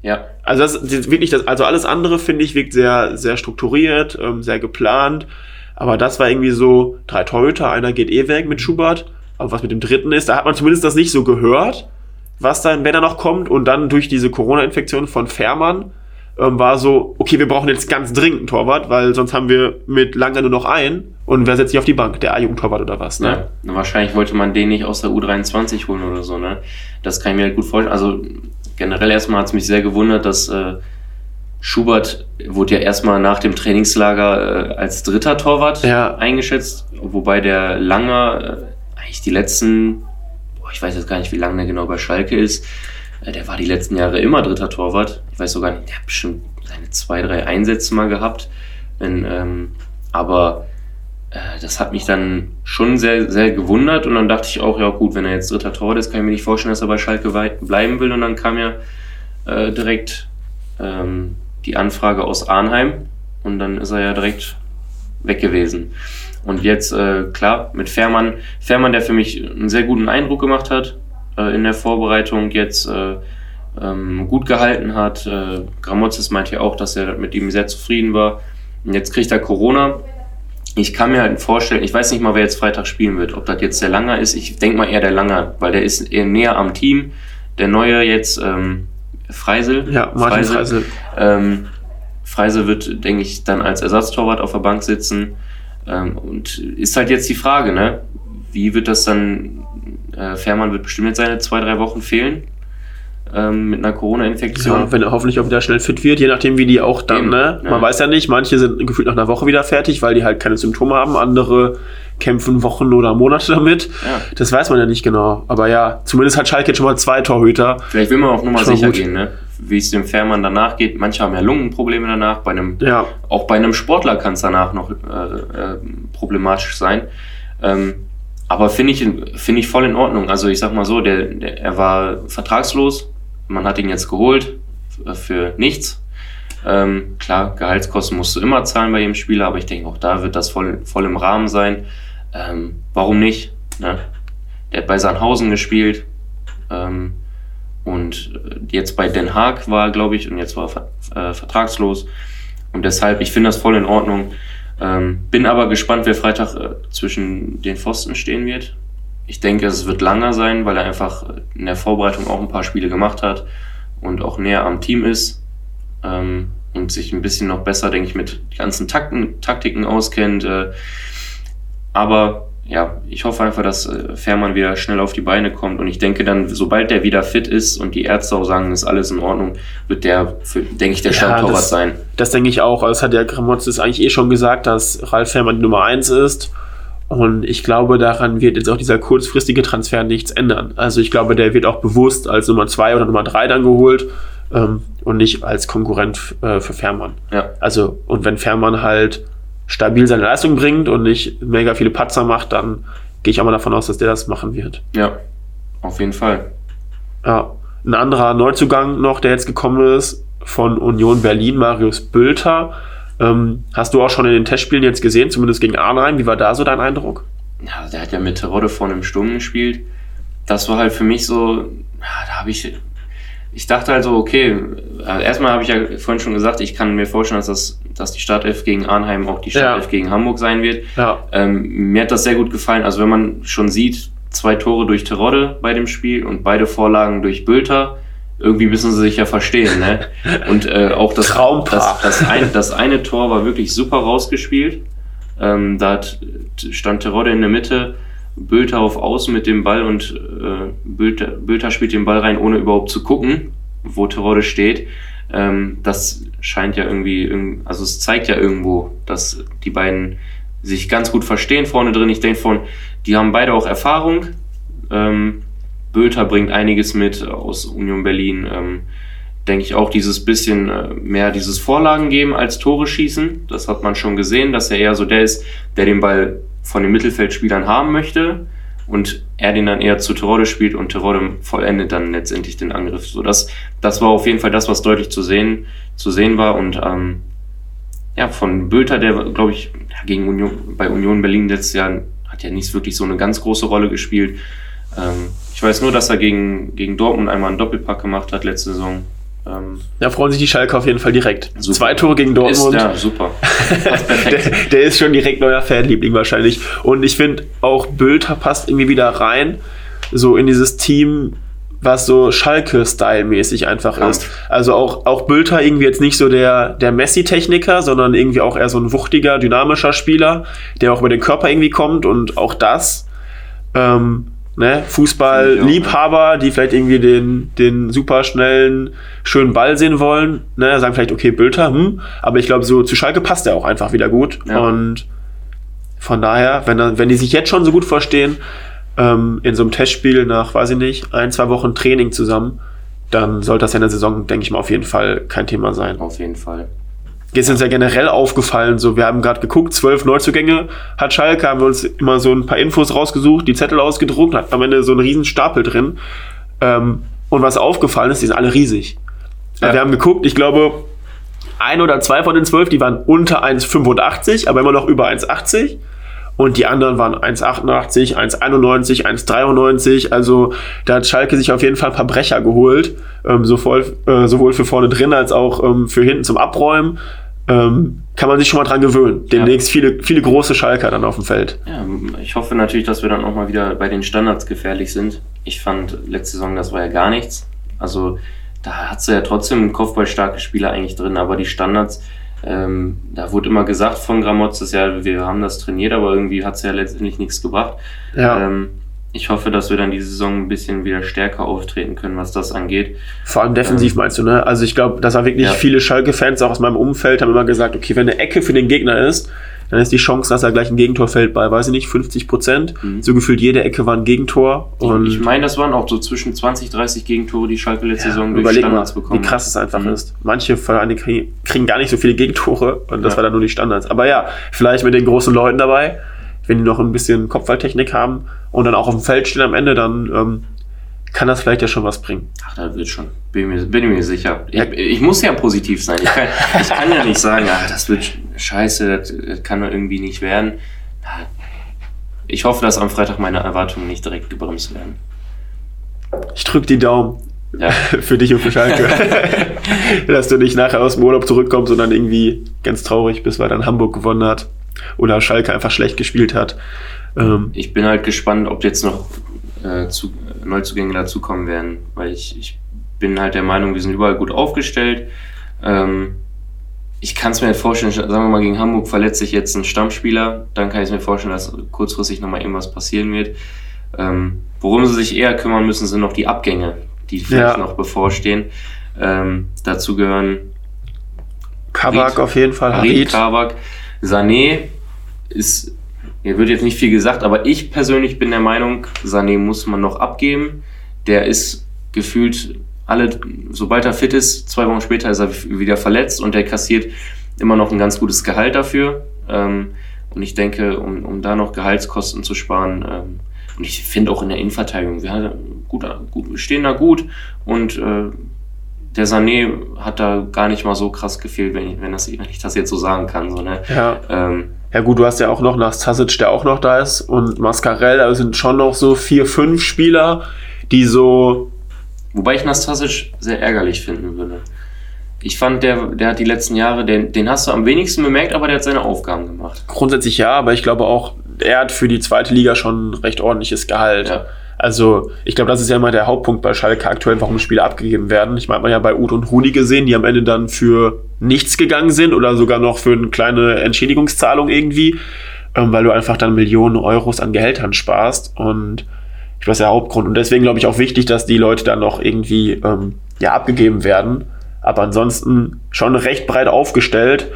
Ja. Also das ist wirklich das, also alles andere finde ich wirkt sehr, sehr strukturiert, ähm, sehr geplant. Aber das war irgendwie so, drei Torhüter, einer geht eh weg mit Schubert. Aber was mit dem dritten ist, da hat man zumindest das nicht so gehört, was dann, wenn er noch kommt. Und dann durch diese Corona-Infektion von Fährmann ähm, war so, okay, wir brauchen jetzt ganz dringend einen Torwart, weil sonst haben wir mit Langer nur noch einen. Und wer setzt sich auf die Bank? Der A-Jugendtorwart oder was, ne? Ja, wahrscheinlich wollte man den nicht aus der U23 holen oder so, ne? Das kann ich mir halt gut vorstellen. Also generell erstmal hat es mich sehr gewundert, dass äh, Schubert wurde ja erstmal nach dem Trainingslager äh, als dritter Torwart ja. eingeschätzt, wobei der Langer äh, eigentlich die letzten, boah, ich weiß jetzt gar nicht, wie lange der genau bei Schalke ist, äh, der war die letzten Jahre immer dritter Torwart. Ich weiß sogar nicht, der hat bestimmt seine zwei, drei Einsätze mal gehabt. Wenn, ähm, aber das hat mich dann schon sehr, sehr gewundert und dann dachte ich auch, ja gut, wenn er jetzt dritter Torwart ist, kann ich mir nicht vorstellen, dass er bei Schalke bleiben will und dann kam ja äh, direkt ähm, die Anfrage aus Arnheim und dann ist er ja direkt weg gewesen. Und jetzt, äh, klar, mit Fährmann, Fährmann, der für mich einen sehr guten Eindruck gemacht hat äh, in der Vorbereitung, jetzt äh, ähm, gut gehalten hat. Äh, Gramozis meinte ja auch, dass er mit ihm sehr zufrieden war. Und jetzt kriegt er Corona. Ich kann mir halt vorstellen, ich weiß nicht mal, wer jetzt Freitag spielen wird. Ob das jetzt der Langer ist. Ich denke mal eher der Langer, weil der ist eher näher am Team. Der neue jetzt, ähm, Freisel. Ja, Martin Freisel. Freisel. Ähm, Freisel wird, denke ich, dann als Ersatztorwart auf der Bank sitzen. Ähm, und ist halt jetzt die Frage, ne? Wie wird das dann? Äh, Fährmann wird bestimmt jetzt seine zwei, drei Wochen fehlen ähm, mit einer Corona-Infektion. Ja, wenn er hoffentlich auch wieder schnell fit wird, je nachdem, wie die auch dann, Eben, ne? Man ja. weiß ja nicht, manche sind gefühlt nach einer Woche wieder fertig, weil die halt keine Symptome haben, andere kämpfen Wochen oder Monate damit. Ja. Das weiß man ja nicht genau. Aber ja, zumindest hat Schalke jetzt schon mal zwei Torhüter. Vielleicht will man auch nochmal sicher gut. gehen, ne? Wie es dem Fährmann danach geht. Manche haben ja Lungenprobleme danach. Bei einem, ja. Auch bei einem Sportler kann es danach noch äh, äh, problematisch sein. Ähm, aber finde ich, find ich voll in Ordnung. Also ich sag mal so, der, der, er war vertragslos, man hat ihn jetzt geholt für nichts. Ähm, klar, Gehaltskosten musst du immer zahlen bei jedem Spieler, aber ich denke, auch da wird das voll, voll im Rahmen sein. Ähm, warum nicht? Ne? Der hat bei Sandhausen gespielt ähm, und jetzt bei Den Haag war, glaube ich, und jetzt war er äh, vertragslos. Und deshalb, ich finde das voll in Ordnung. Ähm, bin aber gespannt, wer Freitag äh, zwischen den Pfosten stehen wird. Ich denke, es wird langer sein, weil er einfach in der Vorbereitung auch ein paar Spiele gemacht hat und auch näher am Team ist ähm, und sich ein bisschen noch besser, denke ich, mit ganzen Takten, Taktiken auskennt. Äh, aber ja, ich hoffe einfach, dass äh, Fährmann wieder schnell auf die Beine kommt und ich denke dann, sobald der wieder fit ist und die Ärzte auch sagen, ist alles in Ordnung, wird der, für, denke ich, der Stammtorwart ja, sein. Das denke ich auch. Das hat der Gramotz eigentlich eh schon gesagt, dass Ralf Fährmann die Nummer 1 ist und ich glaube, daran wird jetzt auch dieser kurzfristige Transfer nichts ändern. Also ich glaube, der wird auch bewusst als Nummer 2 oder Nummer 3 dann geholt ähm, und nicht als Konkurrent äh, für Fährmann. Ja. Also, und wenn Fährmann halt stabil seine Leistung bringt und nicht mega viele Patzer macht, dann gehe ich auch mal davon aus, dass der das machen wird. Ja, auf jeden Fall. Ja. Ein anderer Neuzugang noch, der jetzt gekommen ist, von Union Berlin, Marius Bülter ähm, hast du auch schon in den Testspielen jetzt gesehen, zumindest gegen Arnheim. Wie war da so dein Eindruck? Ja, der hat ja mit Terodde vorne im Sturm gespielt. Das war halt für mich so, da habe ich, ich dachte halt so, okay, also erstmal habe ich ja vorhin schon gesagt, ich kann mir vorstellen, dass, das, dass die Startelf gegen Arnheim auch die Startelf ja. gegen Hamburg sein wird. Ja. Ähm, mir hat das sehr gut gefallen. Also wenn man schon sieht, zwei Tore durch Terodde bei dem Spiel und beide Vorlagen durch Bülter, irgendwie müssen sie sich ja verstehen, ne? Und äh, auch das, das, das, ein, das eine Tor war wirklich super rausgespielt. Ähm, da hat, stand Terodde in der Mitte, Bülter auf Außen mit dem Ball und äh, Bülter, Bülter spielt den Ball rein, ohne überhaupt zu gucken, wo Terodde steht. Ähm, das scheint ja irgendwie, also es zeigt ja irgendwo, dass die beiden sich ganz gut verstehen vorne drin. Ich denke von, die haben beide auch Erfahrung. Ähm, Bülter bringt einiges mit aus Union Berlin. Ähm, denke ich auch dieses bisschen äh, mehr dieses Vorlagen geben als Tore schießen. Das hat man schon gesehen, dass er eher so der ist, der den Ball von den Mittelfeldspielern haben möchte und er den dann eher zu Terode spielt und Terode vollendet dann letztendlich den Angriff. So das, das war auf jeden Fall das, was deutlich zu sehen, zu sehen war und ähm, ja, von Bülter, der glaube ich gegen Union, bei Union Berlin letztes Jahr hat ja nicht wirklich so eine ganz große Rolle gespielt. Ähm, ich weiß nur, dass er gegen, gegen Dortmund einmal einen Doppelpack gemacht hat letzte Saison. Ähm, da freuen sich die Schalke auf jeden Fall direkt. Super. Zwei Tore gegen Dortmund. Ist, ja, super. der, der, ist schon direkt neuer Fanliebling wahrscheinlich. Und ich finde auch Bülter passt irgendwie wieder rein, so in dieses Team, was so Schalke-Style-mäßig einfach Kampf. ist. Also auch, auch Bülter irgendwie jetzt nicht so der, der Messi-Techniker, sondern irgendwie auch eher so ein wuchtiger, dynamischer Spieler, der auch über den Körper irgendwie kommt und auch das. Ähm, ne, Fußball-Liebhaber, die vielleicht irgendwie den, den super schnellen, schönen Ball sehen wollen, ne, sagen vielleicht, okay, Bülter, hm, aber ich glaube, so zu Schalke passt er auch einfach wieder gut. Ja. Und von daher, wenn, wenn die sich jetzt schon so gut verstehen, ähm, in so einem Testspiel nach, weiß ich nicht, ein, zwei Wochen Training zusammen, dann sollte das ja in der Saison, denke ich mal, auf jeden Fall kein Thema sein. Auf jeden Fall ist uns ja generell aufgefallen, so wir haben gerade geguckt, zwölf Neuzugänge hat Schalke, haben wir uns immer so ein paar Infos rausgesucht, die Zettel ausgedruckt, hat am Ende so einen riesen Stapel drin. Ähm, und was aufgefallen ist, die sind alle riesig. Ja. Wir haben geguckt, ich glaube, ein oder zwei von den zwölf, die waren unter 1,85, aber immer noch über 1,80. und die anderen waren 1,88, 1,91, 1,93. Also da hat Schalke sich auf jeden Fall ein paar Brecher geholt, ähm, sowohl, äh, sowohl für vorne drin als auch ähm, für hinten zum Abräumen. Ähm, kann man sich schon mal dran gewöhnen. Demnächst ja. viele, viele große Schalker dann auf dem Feld. Ja, ich hoffe natürlich, dass wir dann auch mal wieder bei den Standards gefährlich sind. Ich fand letzte Saison, das war ja gar nichts. Also da hat sie ja trotzdem kopfballstarke Spieler eigentlich drin, aber die Standards, ähm, da wurde immer gesagt von Gramotz, dass ja, wir haben das trainiert, aber irgendwie hat es ja letztendlich nichts gebracht. Ja. Ähm, ich hoffe, dass wir dann diese Saison ein bisschen wieder stärker auftreten können, was das angeht. Vor allem defensiv ähm, meinst du, ne? Also ich glaube, dass war wirklich ja. viele Schalke-Fans auch aus meinem Umfeld haben immer gesagt, okay, wenn eine Ecke für den Gegner ist, dann ist die Chance, dass er gleich ein Gegentor fällt bei, weiß ich nicht, 50 Prozent. Mhm. So gefühlt jede Ecke war ein Gegentor. Und ich meine, das waren auch so zwischen 20, 30 Gegentore, die Schalke letzte ja, Saison durch Standards mal, bekommen. Wie krass es einfach mhm. ist. Manche Vereine kriegen gar nicht so viele Gegentore und das ja. war dann nur die Standards. Aber ja, vielleicht mit den großen Leuten dabei wenn die noch ein bisschen Kopfballtechnik haben und dann auch auf dem Feld stehen am Ende, dann ähm, kann das vielleicht ja schon was bringen. Ach, da wird schon. Bin mir, bin mir sicher. Ich, ich, muss ja positiv sein. Ich kann, ich kann ja nicht sagen, ach, das wird scheiße, das, das kann doch irgendwie nicht werden. Ich hoffe, dass am Freitag meine Erwartungen nicht direkt gebremst werden. Ich drücke die Daumen. Ja. für dich und für Schalke. dass du nicht nachher aus dem Urlaub zurückkommst und dann irgendwie ganz traurig bist, weil dann Hamburg gewonnen hat oder Schalke einfach schlecht gespielt hat. Ähm, ich bin halt gespannt, ob jetzt noch äh, zu, Neuzugänge dazukommen werden, weil ich, ich bin halt der Meinung, wir sind überall gut aufgestellt. Ähm, ich kann es mir halt vorstellen, sagen wir mal, gegen Hamburg verletzt sich jetzt ein Stammspieler, dann kann ich mir vorstellen, dass kurzfristig nochmal irgendwas passieren wird. Ähm, worum sie sich eher kümmern müssen, sind noch die Abgänge, die vielleicht ja. noch bevorstehen. Ähm, dazu gehören Kabak Harit, auf jeden Fall. Harit, Kabak. Sané ist, er wird jetzt nicht viel gesagt, aber ich persönlich bin der Meinung, Sané muss man noch abgeben. Der ist gefühlt alle, sobald er fit ist, zwei Wochen später ist er wieder verletzt und der kassiert immer noch ein ganz gutes Gehalt dafür. Ähm, und ich denke, um, um da noch Gehaltskosten zu sparen, ähm, und ich finde auch in der Innenverteidigung, wir, gut, gut, wir stehen da gut und äh, der Sané hat da gar nicht mal so krass gefehlt, wenn ich, wenn, das, wenn ich das jetzt so sagen kann. So, ne? ja. Ähm, ja gut, du hast ja auch noch Nastasic, der auch noch da ist und Mascarell, da sind schon noch so vier, fünf Spieler, die so... Wobei ich Nastasic sehr ärgerlich finden würde. Ich fand, der, der hat die letzten Jahre, den, den hast du am wenigsten bemerkt, aber der hat seine Aufgaben gemacht. Grundsätzlich ja, aber ich glaube auch, er hat für die zweite Liga schon ein recht ordentliches Gehalt. Ja. Also, ich glaube, das ist ja immer der Hauptpunkt bei Schalke aktuell, warum Spiele abgegeben werden. Ich meine, man ja bei Uth und Rudi gesehen, die am Ende dann für nichts gegangen sind oder sogar noch für eine kleine Entschädigungszahlung irgendwie, ähm, weil du einfach dann Millionen Euros an Gehältern sparst und ich weiß der Hauptgrund. Und deswegen glaube ich auch wichtig, dass die Leute dann noch irgendwie ähm, ja, abgegeben werden. Aber ansonsten schon recht breit aufgestellt.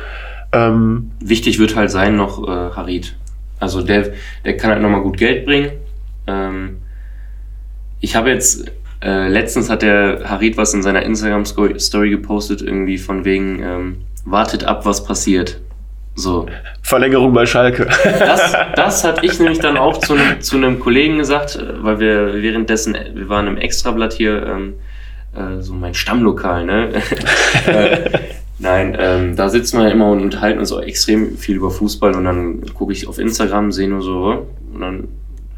Ähm, Wichtig wird halt sein noch äh, Harid. Also der, der kann halt nochmal gut Geld bringen. Ähm, ich habe jetzt, äh, letztens hat der Harid was in seiner Instagram-Story gepostet, irgendwie von wegen, ähm, wartet ab, was passiert. So. Verlängerung bei Schalke. Das, das hatte ich nämlich dann auch zu, zu einem Kollegen gesagt, äh, weil wir währenddessen, wir waren im Extrablatt hier, ähm, äh, so mein Stammlokal, ne? äh, nein, ähm, da sitzen wir immer und unterhalten uns auch extrem viel über Fußball und dann gucke ich auf Instagram, sehe nur so, und dann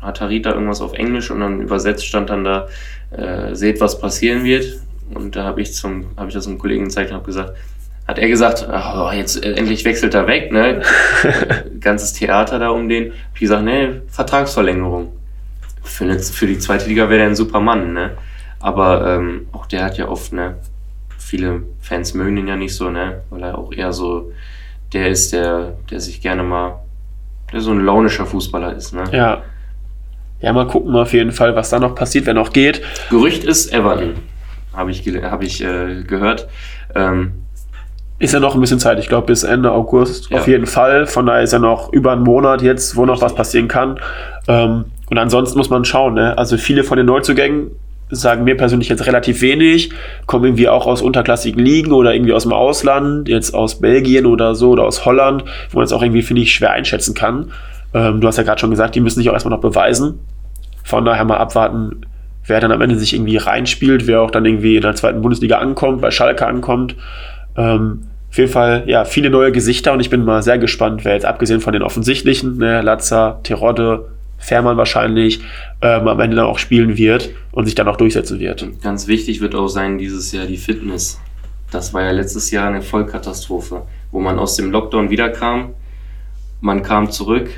hat Harit da irgendwas auf Englisch und dann übersetzt stand dann da, äh, seht, was passieren wird. Und da habe ich zum, habe ich das einem Kollegen gezeigt und habe gesagt, hat er gesagt, oh, jetzt äh, endlich wechselt er weg, ne? Ganzes Theater da um den. Hab ich gesagt, ne, Vertragsverlängerung. Für, eine, für die zweite Liga wäre er ein super Mann, ne? Aber ähm, auch der hat ja oft, ne? Viele Fans mögen ihn ja nicht so, ne? Weil er auch eher so der ist, der, der sich gerne mal, der so ein launischer Fußballer ist, ne? Ja. Ja, mal gucken auf jeden Fall, was da noch passiert, wenn noch geht. Gerücht ist Everton, habe ich, hab ich äh, gehört. Ähm, ist ja noch ein bisschen Zeit, ich glaube bis Ende August ja. auf jeden Fall. Von daher ist ja noch über einen Monat jetzt, wo noch was passieren kann. Ähm, und ansonsten muss man schauen. Ne? Also viele von den Neuzugängen sagen mir persönlich jetzt relativ wenig, kommen irgendwie auch aus unterklassigen Ligen oder irgendwie aus dem Ausland, jetzt aus Belgien oder so oder aus Holland, wo man es auch irgendwie, finde ich, schwer einschätzen kann. Ähm, du hast ja gerade schon gesagt, die müssen sich auch erstmal noch beweisen. Von daher mal abwarten, wer dann am Ende sich irgendwie reinspielt, wer auch dann irgendwie in der zweiten Bundesliga ankommt, bei Schalke ankommt. Ähm, Auf jeden Fall, ja, viele neue Gesichter und ich bin mal sehr gespannt, wer jetzt abgesehen von den offensichtlichen, ne, Latza, Terodde, Fährmann wahrscheinlich, ähm, am Ende dann auch spielen wird und sich dann auch durchsetzen wird. Ganz wichtig wird auch sein dieses Jahr die Fitness. Das war ja letztes Jahr eine Vollkatastrophe, wo man aus dem Lockdown wiederkam, man kam zurück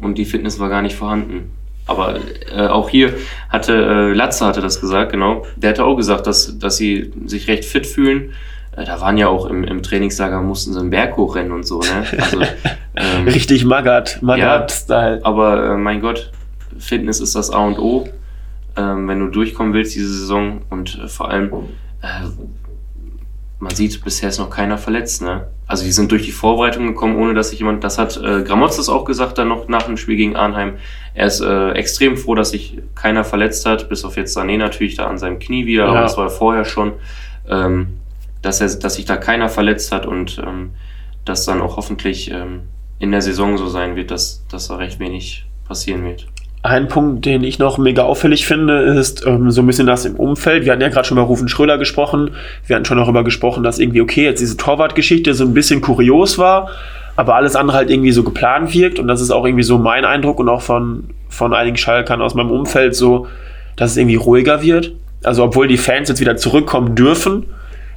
und die Fitness war gar nicht vorhanden. Aber äh, auch hier hatte äh, Latze hatte das gesagt, genau. Der hatte auch gesagt, dass, dass sie sich recht fit fühlen. Äh, da waren ja auch im, im Trainingslager, mussten sie einen Berg hochrennen und so. Ne? Also, ähm, Richtig magert, magert-Style. Ja, aber äh, mein Gott, Fitness ist das A und O. Ähm, wenn du durchkommen willst diese Saison und äh, vor allem äh, man sieht, bisher ist noch keiner verletzt. Ne? Also die sind durch die Vorbereitung gekommen, ohne dass sich jemand, das hat äh, Gramotz auch gesagt, dann noch nach dem Spiel gegen Arnheim. Er ist äh, extrem froh, dass sich keiner verletzt hat, bis auf jetzt Sané natürlich da an seinem Knie wieder, ja. aber das war vorher schon, ähm, dass, er, dass sich da keiner verletzt hat und ähm, dass dann auch hoffentlich ähm, in der Saison so sein wird, dass, dass da recht wenig passieren wird. Ein Punkt, den ich noch mega auffällig finde, ist ähm, so ein bisschen das im Umfeld. Wir hatten ja gerade schon über Rufen Schröder gesprochen. Wir hatten schon darüber gesprochen, dass irgendwie, okay, jetzt diese Torwartgeschichte so ein bisschen kurios war, aber alles andere halt irgendwie so geplant wirkt. Und das ist auch irgendwie so mein Eindruck und auch von, von einigen Schalkern aus meinem Umfeld so, dass es irgendwie ruhiger wird. Also, obwohl die Fans jetzt wieder zurückkommen dürfen,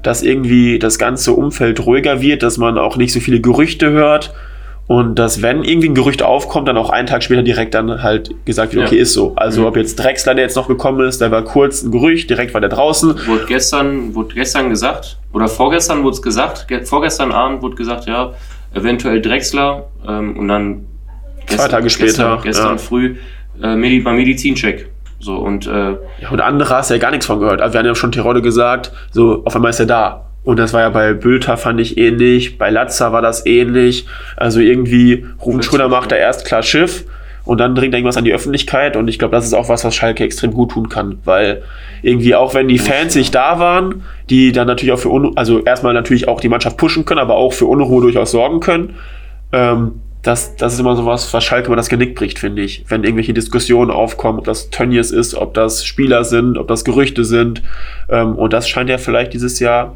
dass irgendwie das ganze Umfeld ruhiger wird, dass man auch nicht so viele Gerüchte hört und dass, wenn irgendwie ein Gerücht aufkommt, dann auch einen Tag später direkt dann halt gesagt wird, okay, ist so. Also mhm. ob jetzt Drexler, der jetzt noch gekommen ist, da war kurz ein Gerücht, direkt war der draußen. Wurde gestern, wurde gestern gesagt, oder vorgestern wurde es gesagt, vorgestern Abend wurde gesagt, ja, eventuell Drexler ähm, und dann gestern, zwei Tage später, gestern, gestern ja. früh äh, beim Medizincheck. So und, äh, ja, und andere hast du ja gar nichts von gehört. Also wir haben ja schon Tirode gesagt, so auf einmal ist er da. Und das war ja bei Bülter, fand ich ähnlich. Bei Latza war das ähnlich. Also irgendwie, Rufen Schröder macht da erst klar Schiff und dann dringt irgendwas an die Öffentlichkeit. Und ich glaube, das ist auch was, was Schalke extrem gut tun kann. Weil irgendwie, auch wenn die Fans nicht da waren, die dann natürlich auch für, Unruhe, also erstmal natürlich auch die Mannschaft pushen können, aber auch für Unruhe durchaus sorgen können. Ähm, das, das ist immer so was, was Schalke immer das Genick bricht, finde ich. Wenn irgendwelche Diskussionen aufkommen, ob das Tönnies ist, ob das Spieler sind, ob das Gerüchte sind. Ähm, und das scheint ja vielleicht dieses Jahr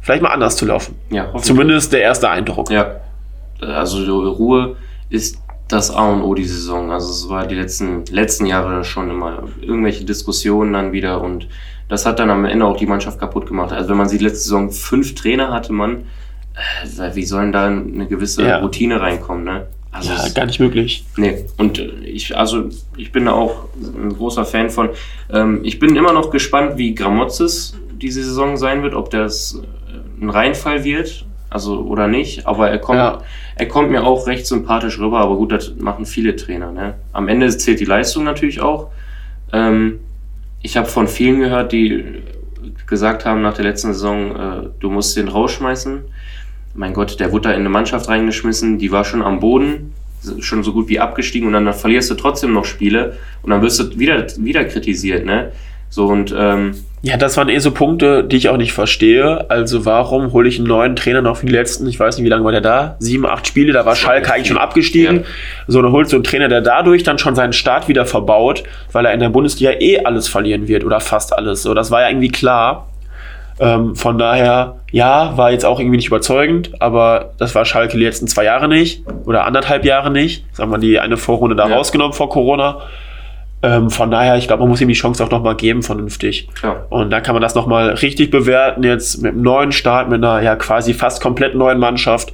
vielleicht mal anders zu laufen. Ja, Zumindest der erste Eindruck. Ja. Also Ruhe ist das A und O die Saison. Also es war die letzten, letzten Jahre schon immer irgendwelche Diskussionen dann wieder und das hat dann am Ende auch die Mannschaft kaputt gemacht. Also wenn man sieht, letzte Saison fünf Trainer hatte man, äh, wie sollen da eine gewisse ja. Routine reinkommen, ne? Also ja, gar nicht möglich. Nee, und ich, also ich bin da auch ein großer Fan von. Ähm, ich bin immer noch gespannt, wie Gramozis diese Saison sein wird, ob das ein Reinfall wird, also oder nicht, aber er kommt, ja. er kommt mir auch recht sympathisch rüber, aber gut, das machen viele Trainer. Ne? Am Ende zählt die Leistung natürlich auch. Ähm, ich habe von vielen gehört, die gesagt haben nach der letzten Saison, äh, du musst den rausschmeißen. Mein Gott, der wurde da in eine Mannschaft reingeschmissen, die war schon am Boden, schon so gut wie abgestiegen und dann, dann verlierst du trotzdem noch Spiele und dann wirst du wieder, wieder kritisiert. Ne? So und ähm, ja, das waren eh so Punkte, die ich auch nicht verstehe. Also warum hole ich einen neuen Trainer noch für die letzten, ich weiß nicht, wie lange war der da? Sieben, acht Spiele, da war Schalke eigentlich schon abgestiegen. Ja. So, dann holst du einen Trainer, der dadurch dann schon seinen Start wieder verbaut, weil er in der Bundesliga eh alles verlieren wird oder fast alles. So, das war ja irgendwie klar. Ähm, von daher, ja, war jetzt auch irgendwie nicht überzeugend, aber das war Schalke die letzten zwei Jahre nicht oder anderthalb Jahre nicht. Sagen wir die eine Vorrunde da ja. rausgenommen vor Corona. Ähm, von daher, ich glaube, man muss ihm die Chance auch nochmal geben, vernünftig. Klar. Und dann kann man das nochmal richtig bewerten, jetzt mit einem neuen Start, mit einer ja quasi fast komplett neuen Mannschaft.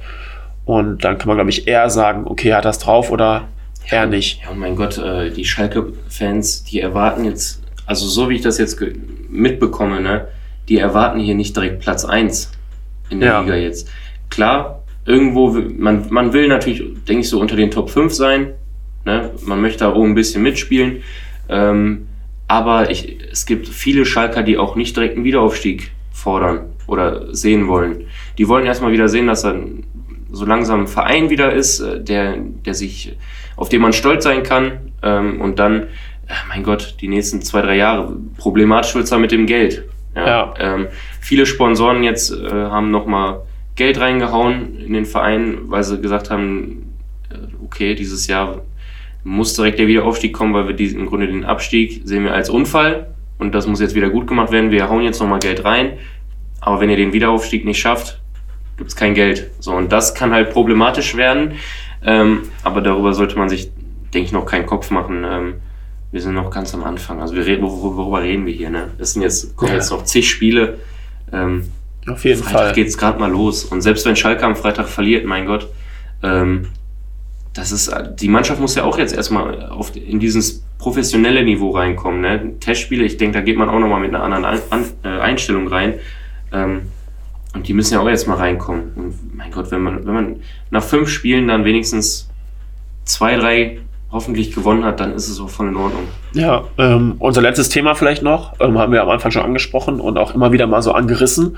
Und dann kann man, glaube ich, eher sagen, okay, hat das drauf oder eher nicht. Ja, mein Gott, äh, die Schalke-Fans, die erwarten jetzt, also so wie ich das jetzt mitbekomme, ne, die erwarten hier nicht direkt Platz 1 in der ja. Liga jetzt. Klar, irgendwo, man, man will natürlich, denke ich, so unter den Top 5 sein, Ne? Man möchte da oben ein bisschen mitspielen. Ähm, aber ich, es gibt viele Schalker, die auch nicht direkt einen Wiederaufstieg fordern oder sehen wollen. Die wollen erstmal wieder sehen, dass er so langsam ein Verein wieder ist, äh, der, der sich, auf den man stolz sein kann. Ähm, und dann, äh, mein Gott, die nächsten zwei, drei Jahre, problematisch wird es mit dem Geld. Ja. ja. Ähm, viele Sponsoren jetzt äh, haben nochmal Geld reingehauen in den Verein, weil sie gesagt haben, äh, okay, dieses Jahr muss direkt der Wiederaufstieg kommen, weil wir diesen, im Grunde den Abstieg sehen wir als Unfall und das muss jetzt wieder gut gemacht werden. Wir hauen jetzt nochmal Geld rein, aber wenn ihr den Wiederaufstieg nicht schafft, gibt es kein Geld. So, und das kann halt problematisch werden. Ähm, aber darüber sollte man sich, denke ich, noch keinen Kopf machen. Ähm, wir sind noch ganz am Anfang. Also wir reden, worüber reden wir hier? Ne? Es sind jetzt, kommen ja. jetzt noch zig Spiele. Ähm, Auf jeden Freitag Fall. geht es gerade mal los. Und selbst wenn Schalke am Freitag verliert, mein Gott, ähm, das ist, die Mannschaft muss ja auch jetzt erstmal auf, in dieses professionelle Niveau reinkommen. Ne? Testspiele, ich denke, da geht man auch nochmal mit einer anderen An äh, Einstellung rein. Ähm, und die müssen ja auch jetzt mal reinkommen. Und mein Gott, wenn man, wenn man nach fünf Spielen dann wenigstens zwei, drei hoffentlich gewonnen hat, dann ist es auch voll in Ordnung. Ja, ähm, unser letztes Thema vielleicht noch, ähm, haben wir am Anfang schon angesprochen und auch immer wieder mal so angerissen.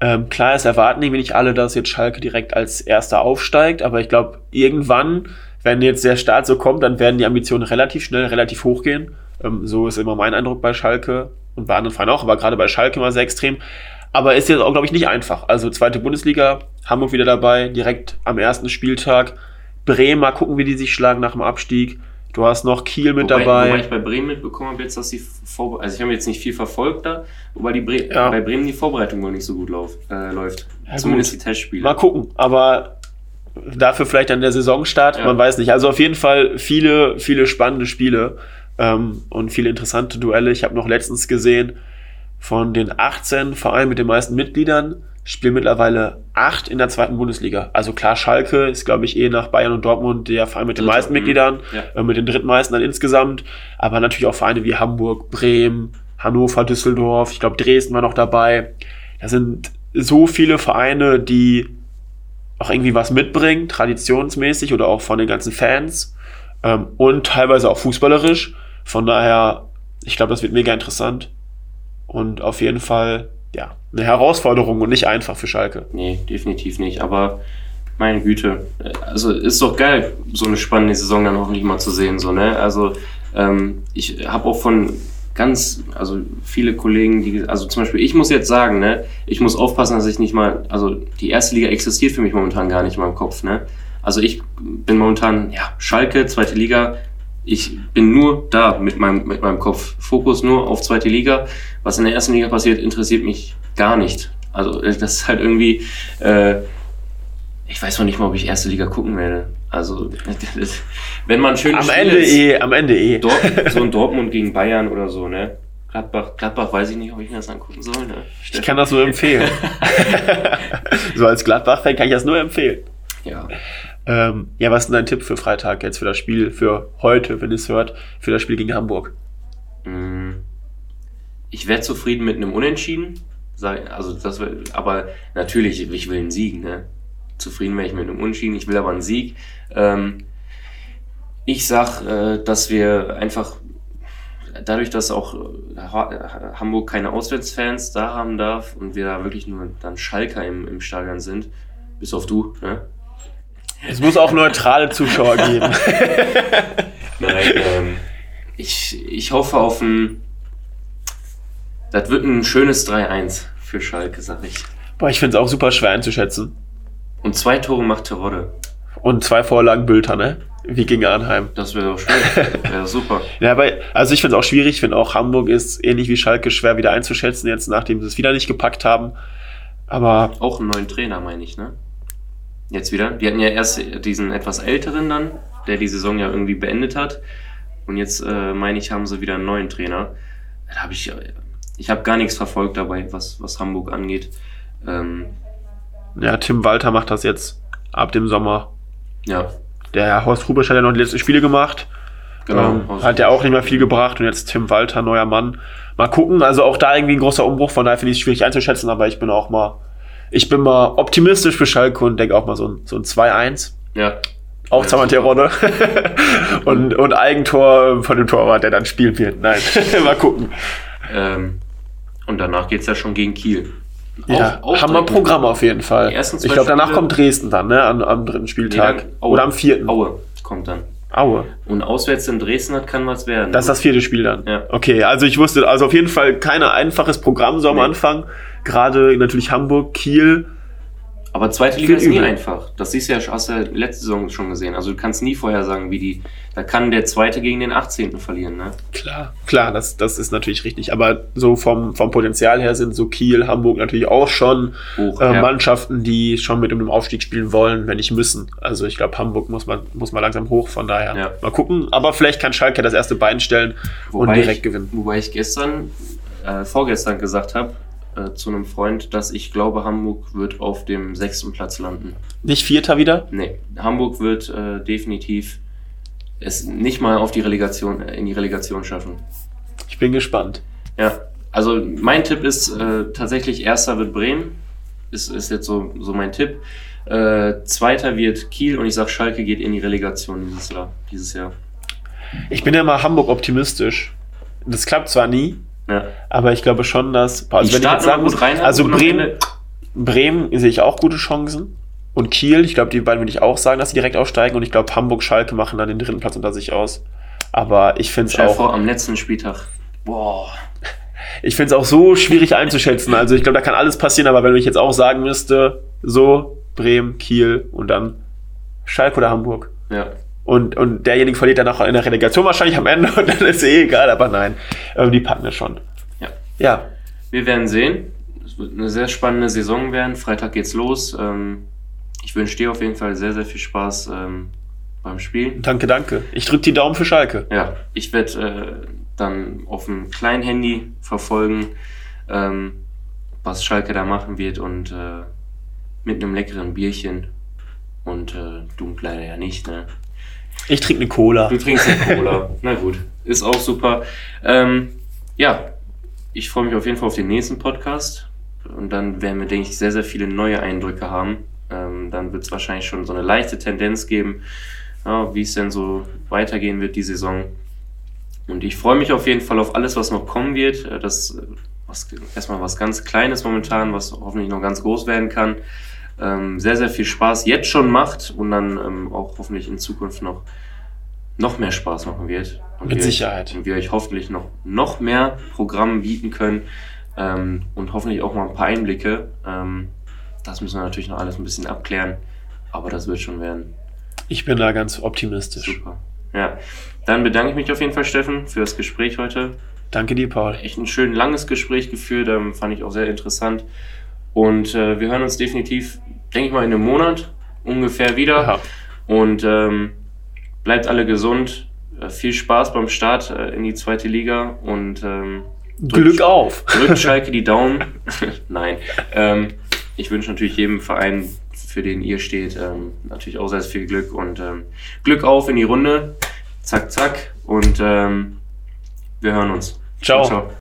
Ähm, klar, es erwarten irgendwie nicht alle, dass jetzt Schalke direkt als Erster aufsteigt, aber ich glaube, irgendwann, wenn jetzt der Start so kommt, dann werden die Ambitionen relativ schnell, relativ hoch gehen. Ähm, so ist immer mein Eindruck bei Schalke und bei anderen Vereinen auch, aber gerade bei Schalke immer sehr extrem. Aber ist jetzt auch, glaube ich, nicht einfach. Also zweite Bundesliga, Hamburg wieder dabei, direkt am ersten Spieltag. Bremen, mal gucken, wie die sich schlagen nach dem Abstieg. Du hast noch Kiel mit wobei, dabei. Wobei ich bei Bremen mitbekommen habe, jetzt, dass die Vorbe also ich habe jetzt nicht viel verfolgt da, wobei die Bre ja. bei Bremen die Vorbereitung wohl nicht so gut lauf, äh, läuft. Ja, Zumindest gut. die Testspiele. Mal gucken, aber dafür vielleicht dann der Saisonstart, ja. man weiß nicht. Also auf jeden Fall viele, viele spannende Spiele ähm, und viele interessante Duelle. Ich habe noch letztens gesehen, von den 18 Vereinen mit den meisten Mitgliedern spielen mittlerweile acht in der zweiten Bundesliga. Also klar, Schalke ist, glaube ich, eh nach Bayern und Dortmund der Verein mit den Dritte, meisten Mitgliedern, ja. äh, mit den drittmeisten dann insgesamt. Aber natürlich auch Vereine wie Hamburg, Bremen, Hannover, Düsseldorf. Ich glaube, Dresden war noch dabei. Da sind so viele Vereine, die auch irgendwie was mitbringen, traditionsmäßig oder auch von den ganzen Fans ähm, und teilweise auch fußballerisch. Von daher, ich glaube, das wird mega interessant und auf jeden Fall ja, eine Herausforderung und nicht einfach für Schalke. Nee, definitiv nicht. Aber meine Güte, also ist doch geil, so eine spannende Saison dann hoffentlich mal zu sehen. So, ne? Also ähm, ich habe auch von ganz, also viele Kollegen, die, also zum Beispiel, ich muss jetzt sagen, ne, ich muss aufpassen, dass ich nicht mal, also die erste Liga existiert für mich momentan gar nicht in meinem Kopf, ne. Also ich bin momentan, ja, Schalke, zweite Liga, ich bin nur da mit meinem, mit meinem Kopf. Fokus nur auf zweite Liga. Was in der ersten Liga passiert, interessiert mich gar nicht. Also das ist halt irgendwie, äh, ich weiß noch nicht mal, ob ich erste Liga gucken werde. Also wenn man schön am Ende ist, eh, am Ende eh. Dort, so ein Dortmund gegen Bayern oder so, ne? Gladbach, Gladbach weiß ich nicht, ob ich mir das angucken soll. Ne? Ich kann das nur empfehlen. so als Gladbach-Fan kann ich das nur empfehlen. Ja. Ähm, ja, was ist denn dein Tipp für Freitag jetzt für das Spiel, für heute, wenn ihr es hört, für das Spiel gegen Hamburg? Mm. Ich wäre zufrieden mit einem Unentschieden. Also das aber natürlich, ich will einen Sieg. Ne? Zufrieden wäre ich mit einem Unentschieden, ich will aber einen Sieg. Ähm, ich sag, äh, dass wir einfach dadurch, dass auch äh, Hamburg keine Auswärtsfans da haben darf und wir da wirklich nur dann Schalker im, im Stadion sind, bis auf du, ne? Es muss auch neutrale Zuschauer geben. Nein, ähm, ich, ich hoffe auf ein. Das wird ein schönes 3-1 für Schalke, sag ich. Boah, ich finde es auch super schwer einzuschätzen. Und zwei Tore macht Terodde. Und zwei Vorlagen Bülter, ne? Wie gegen Arnheim. Das wäre doch schön. Wäre super. ja, aber, also ich finde es auch schwierig. Ich finde auch Hamburg ist ähnlich wie Schalke schwer wieder einzuschätzen, jetzt nachdem sie es wieder nicht gepackt haben. Aber. Auch einen neuen Trainer, meine ich, ne? Jetzt wieder. Die hatten ja erst diesen etwas älteren dann, der die Saison ja irgendwie beendet hat. Und jetzt äh, meine ich, haben sie wieder einen neuen Trainer. Da habe ich, ich habe gar nichts verfolgt dabei, was, was Hamburg angeht. Ähm, ja, Tim Walter macht das jetzt ab dem Sommer. Ja. Der Horst Rubisch hat ja noch die letzten Spiele gemacht. Genau. Ähm, hat ja auch nicht mehr viel gebracht und jetzt Tim Walter, neuer Mann. Mal gucken, also auch da irgendwie ein großer Umbruch, von daher finde ich es schwierig einzuschätzen, aber ich bin auch mal ich bin mal optimistisch für Schalke und denke auch mal so ein, so ein 2-1. Ja. Auch zweimal Terodde. und, und Eigentor von dem Torwart, der dann spielen wird. Nein, mal gucken. Ähm, und danach geht es ja schon gegen Kiel. Ja, auch, auch haben wir ein Programm auf jeden Fall. Ich glaube, danach kommt Dresden dann, ne? Am, am dritten Spieltag. Nee, Oder am vierten. Aue kommt dann. Aue. Und auswärts in Dresden hat kann was werden. Das ist das vierte Spiel dann. Ja. Okay, also ich wusste, also auf jeden Fall kein einfaches Programm so am nee. Anfang. Gerade natürlich Hamburg, Kiel, Aber zweite Liga ist nie übel. einfach. Das siehst du ja, hast du ja letzte Saison schon gesehen. Also du kannst nie vorher sagen, wie die. Da kann der zweite gegen den 18. verlieren, ne? Klar, klar, das, das ist natürlich richtig. Aber so vom, vom Potenzial her sind so Kiel, Hamburg natürlich auch schon Hoch. äh, ja. Mannschaften, die schon mit um den Aufstieg spielen wollen, wenn nicht müssen. Also ich glaube, Hamburg muss man, muss man langsam hoch, von daher Ja. mal gucken. Aber vielleicht kann Schalke das erste Bein stellen und Wobei direkt ich, gewinnen. Wobei ich gestern, äh, vorgestern gesagt habe, äh, zu einem Freund, dass ich glaube, Hamburg wird auf dem sechsten Platz landen. Nicht Vierter wieder? Nee, Hamburg wird äh, definitiv es nicht mal auf die Relegation, äh, in die Relegation schaffen. Ich bin gespannt. Ja, also mein Tipp ist äh, tatsächlich, erster wird Bremen. Ist, ist jetzt so, so mein Tipp. Äh, zweiter wird Kiel und ich sag, Schalke geht in die Relegation dieses Jahr. Dieses Jahr. Ich bin ja mal Hamburg optimistisch. Das klappt zwar nie, Ja. aber ich glaube schon, dass. Also, wenn ich jetzt sagen muss, rein, also Bremen, Bremen sehe ich auch gute Chancen. Und Kiel, ich glaube, die beiden würde ich auch sagen, dass sie direkt aufsteigen. Und ich glaube, Hamburg, Schalke machen dann den dritten Platz unter sich aus. Aber ich finde es auch, vor, am letzten Spieltag. Boah. ich finde es auch so schwierig einzuschätzen. Also ich glaube, da kann alles passieren. Aber wenn ich jetzt auch sagen müsste, so Bremen, Kiel und dann Schalke oder Hamburg. Ja. Und, und derjenige verliert dann auch in der Relegation wahrscheinlich am Ende und dann ist eh egal. Aber nein, ähm, die packen es schon. Ja. Ja, Wir werden sehen. Es wird eine sehr spannende Saison werden. Freitag geht's los. Ähm, ich wünsche dir auf jeden Fall sehr, sehr viel Spaß ähm, beim Spielen. danke, danke. Ich drücke die Daumen für Schalke. Ja, ich werde äh, dann auf dem kleinen Handy verfolgen, ähm, was Schalke da machen wird und äh, mit einem leckeren Bierchen. Und äh, du leider ja nicht, ne? Ich trinke eine Cola. Du trinkst ja Cola. Na gut, ist auch super. Ähm, ja, ich freue mich auf jeden Fall auf den nächsten Podcast. Und dann werden wir, denke ich, sehr, sehr viele neue Eindrücke haben. Ähm, dann wird es wahrscheinlich schon so eine leichte Tendenz geben, ja, wie es denn so weitergehen wird die Saison. Und ich freue mich auf jeden Fall auf alles, was noch kommen wird. Äh, Das äh, was, erstmal was ganz Kleines momentan, was hoffentlich noch ganz groß werden kann. Ähm, sehr, sehr viel Spaß jetzt schon macht und dann ähm, auch hoffentlich in Zukunft noch, noch mehr Spaß machen wird. Und Mit wir Sicherheit. Euch, und wir euch hoffentlich noch, noch mehr Programme bieten können ähm, und hoffentlich auch mal ein paar Einblicke. Ähm, das müssen wir natürlich noch alles ein bisschen abklären, aber das wird schon werden. Ich bin da ganz optimistisch. Super. Ja, dann bedanke ich mich auf jeden Fall, Steffen, für das Gespräch heute. Danke dir, Paul. Echt ein schön langes Gespräch geführt, ähm, fand ich auch sehr interessant. Und äh, wir hören uns definitiv, denke ich mal, in einem Monat ungefähr wieder. Ja. Und ähm, bleibt alle gesund. Äh, viel Spaß beim Start äh, in die zweite Liga und ähm, Glück auf. drückt Schalke die Daumen. Nein. Ähm, ich wünsche natürlich jedem Verein, für den ihr steht, ähm, natürlich auch sehr viel Glück und ähm, Glück auf in die Runde. Zack, zack. Und ähm, wir hören uns. Ciao.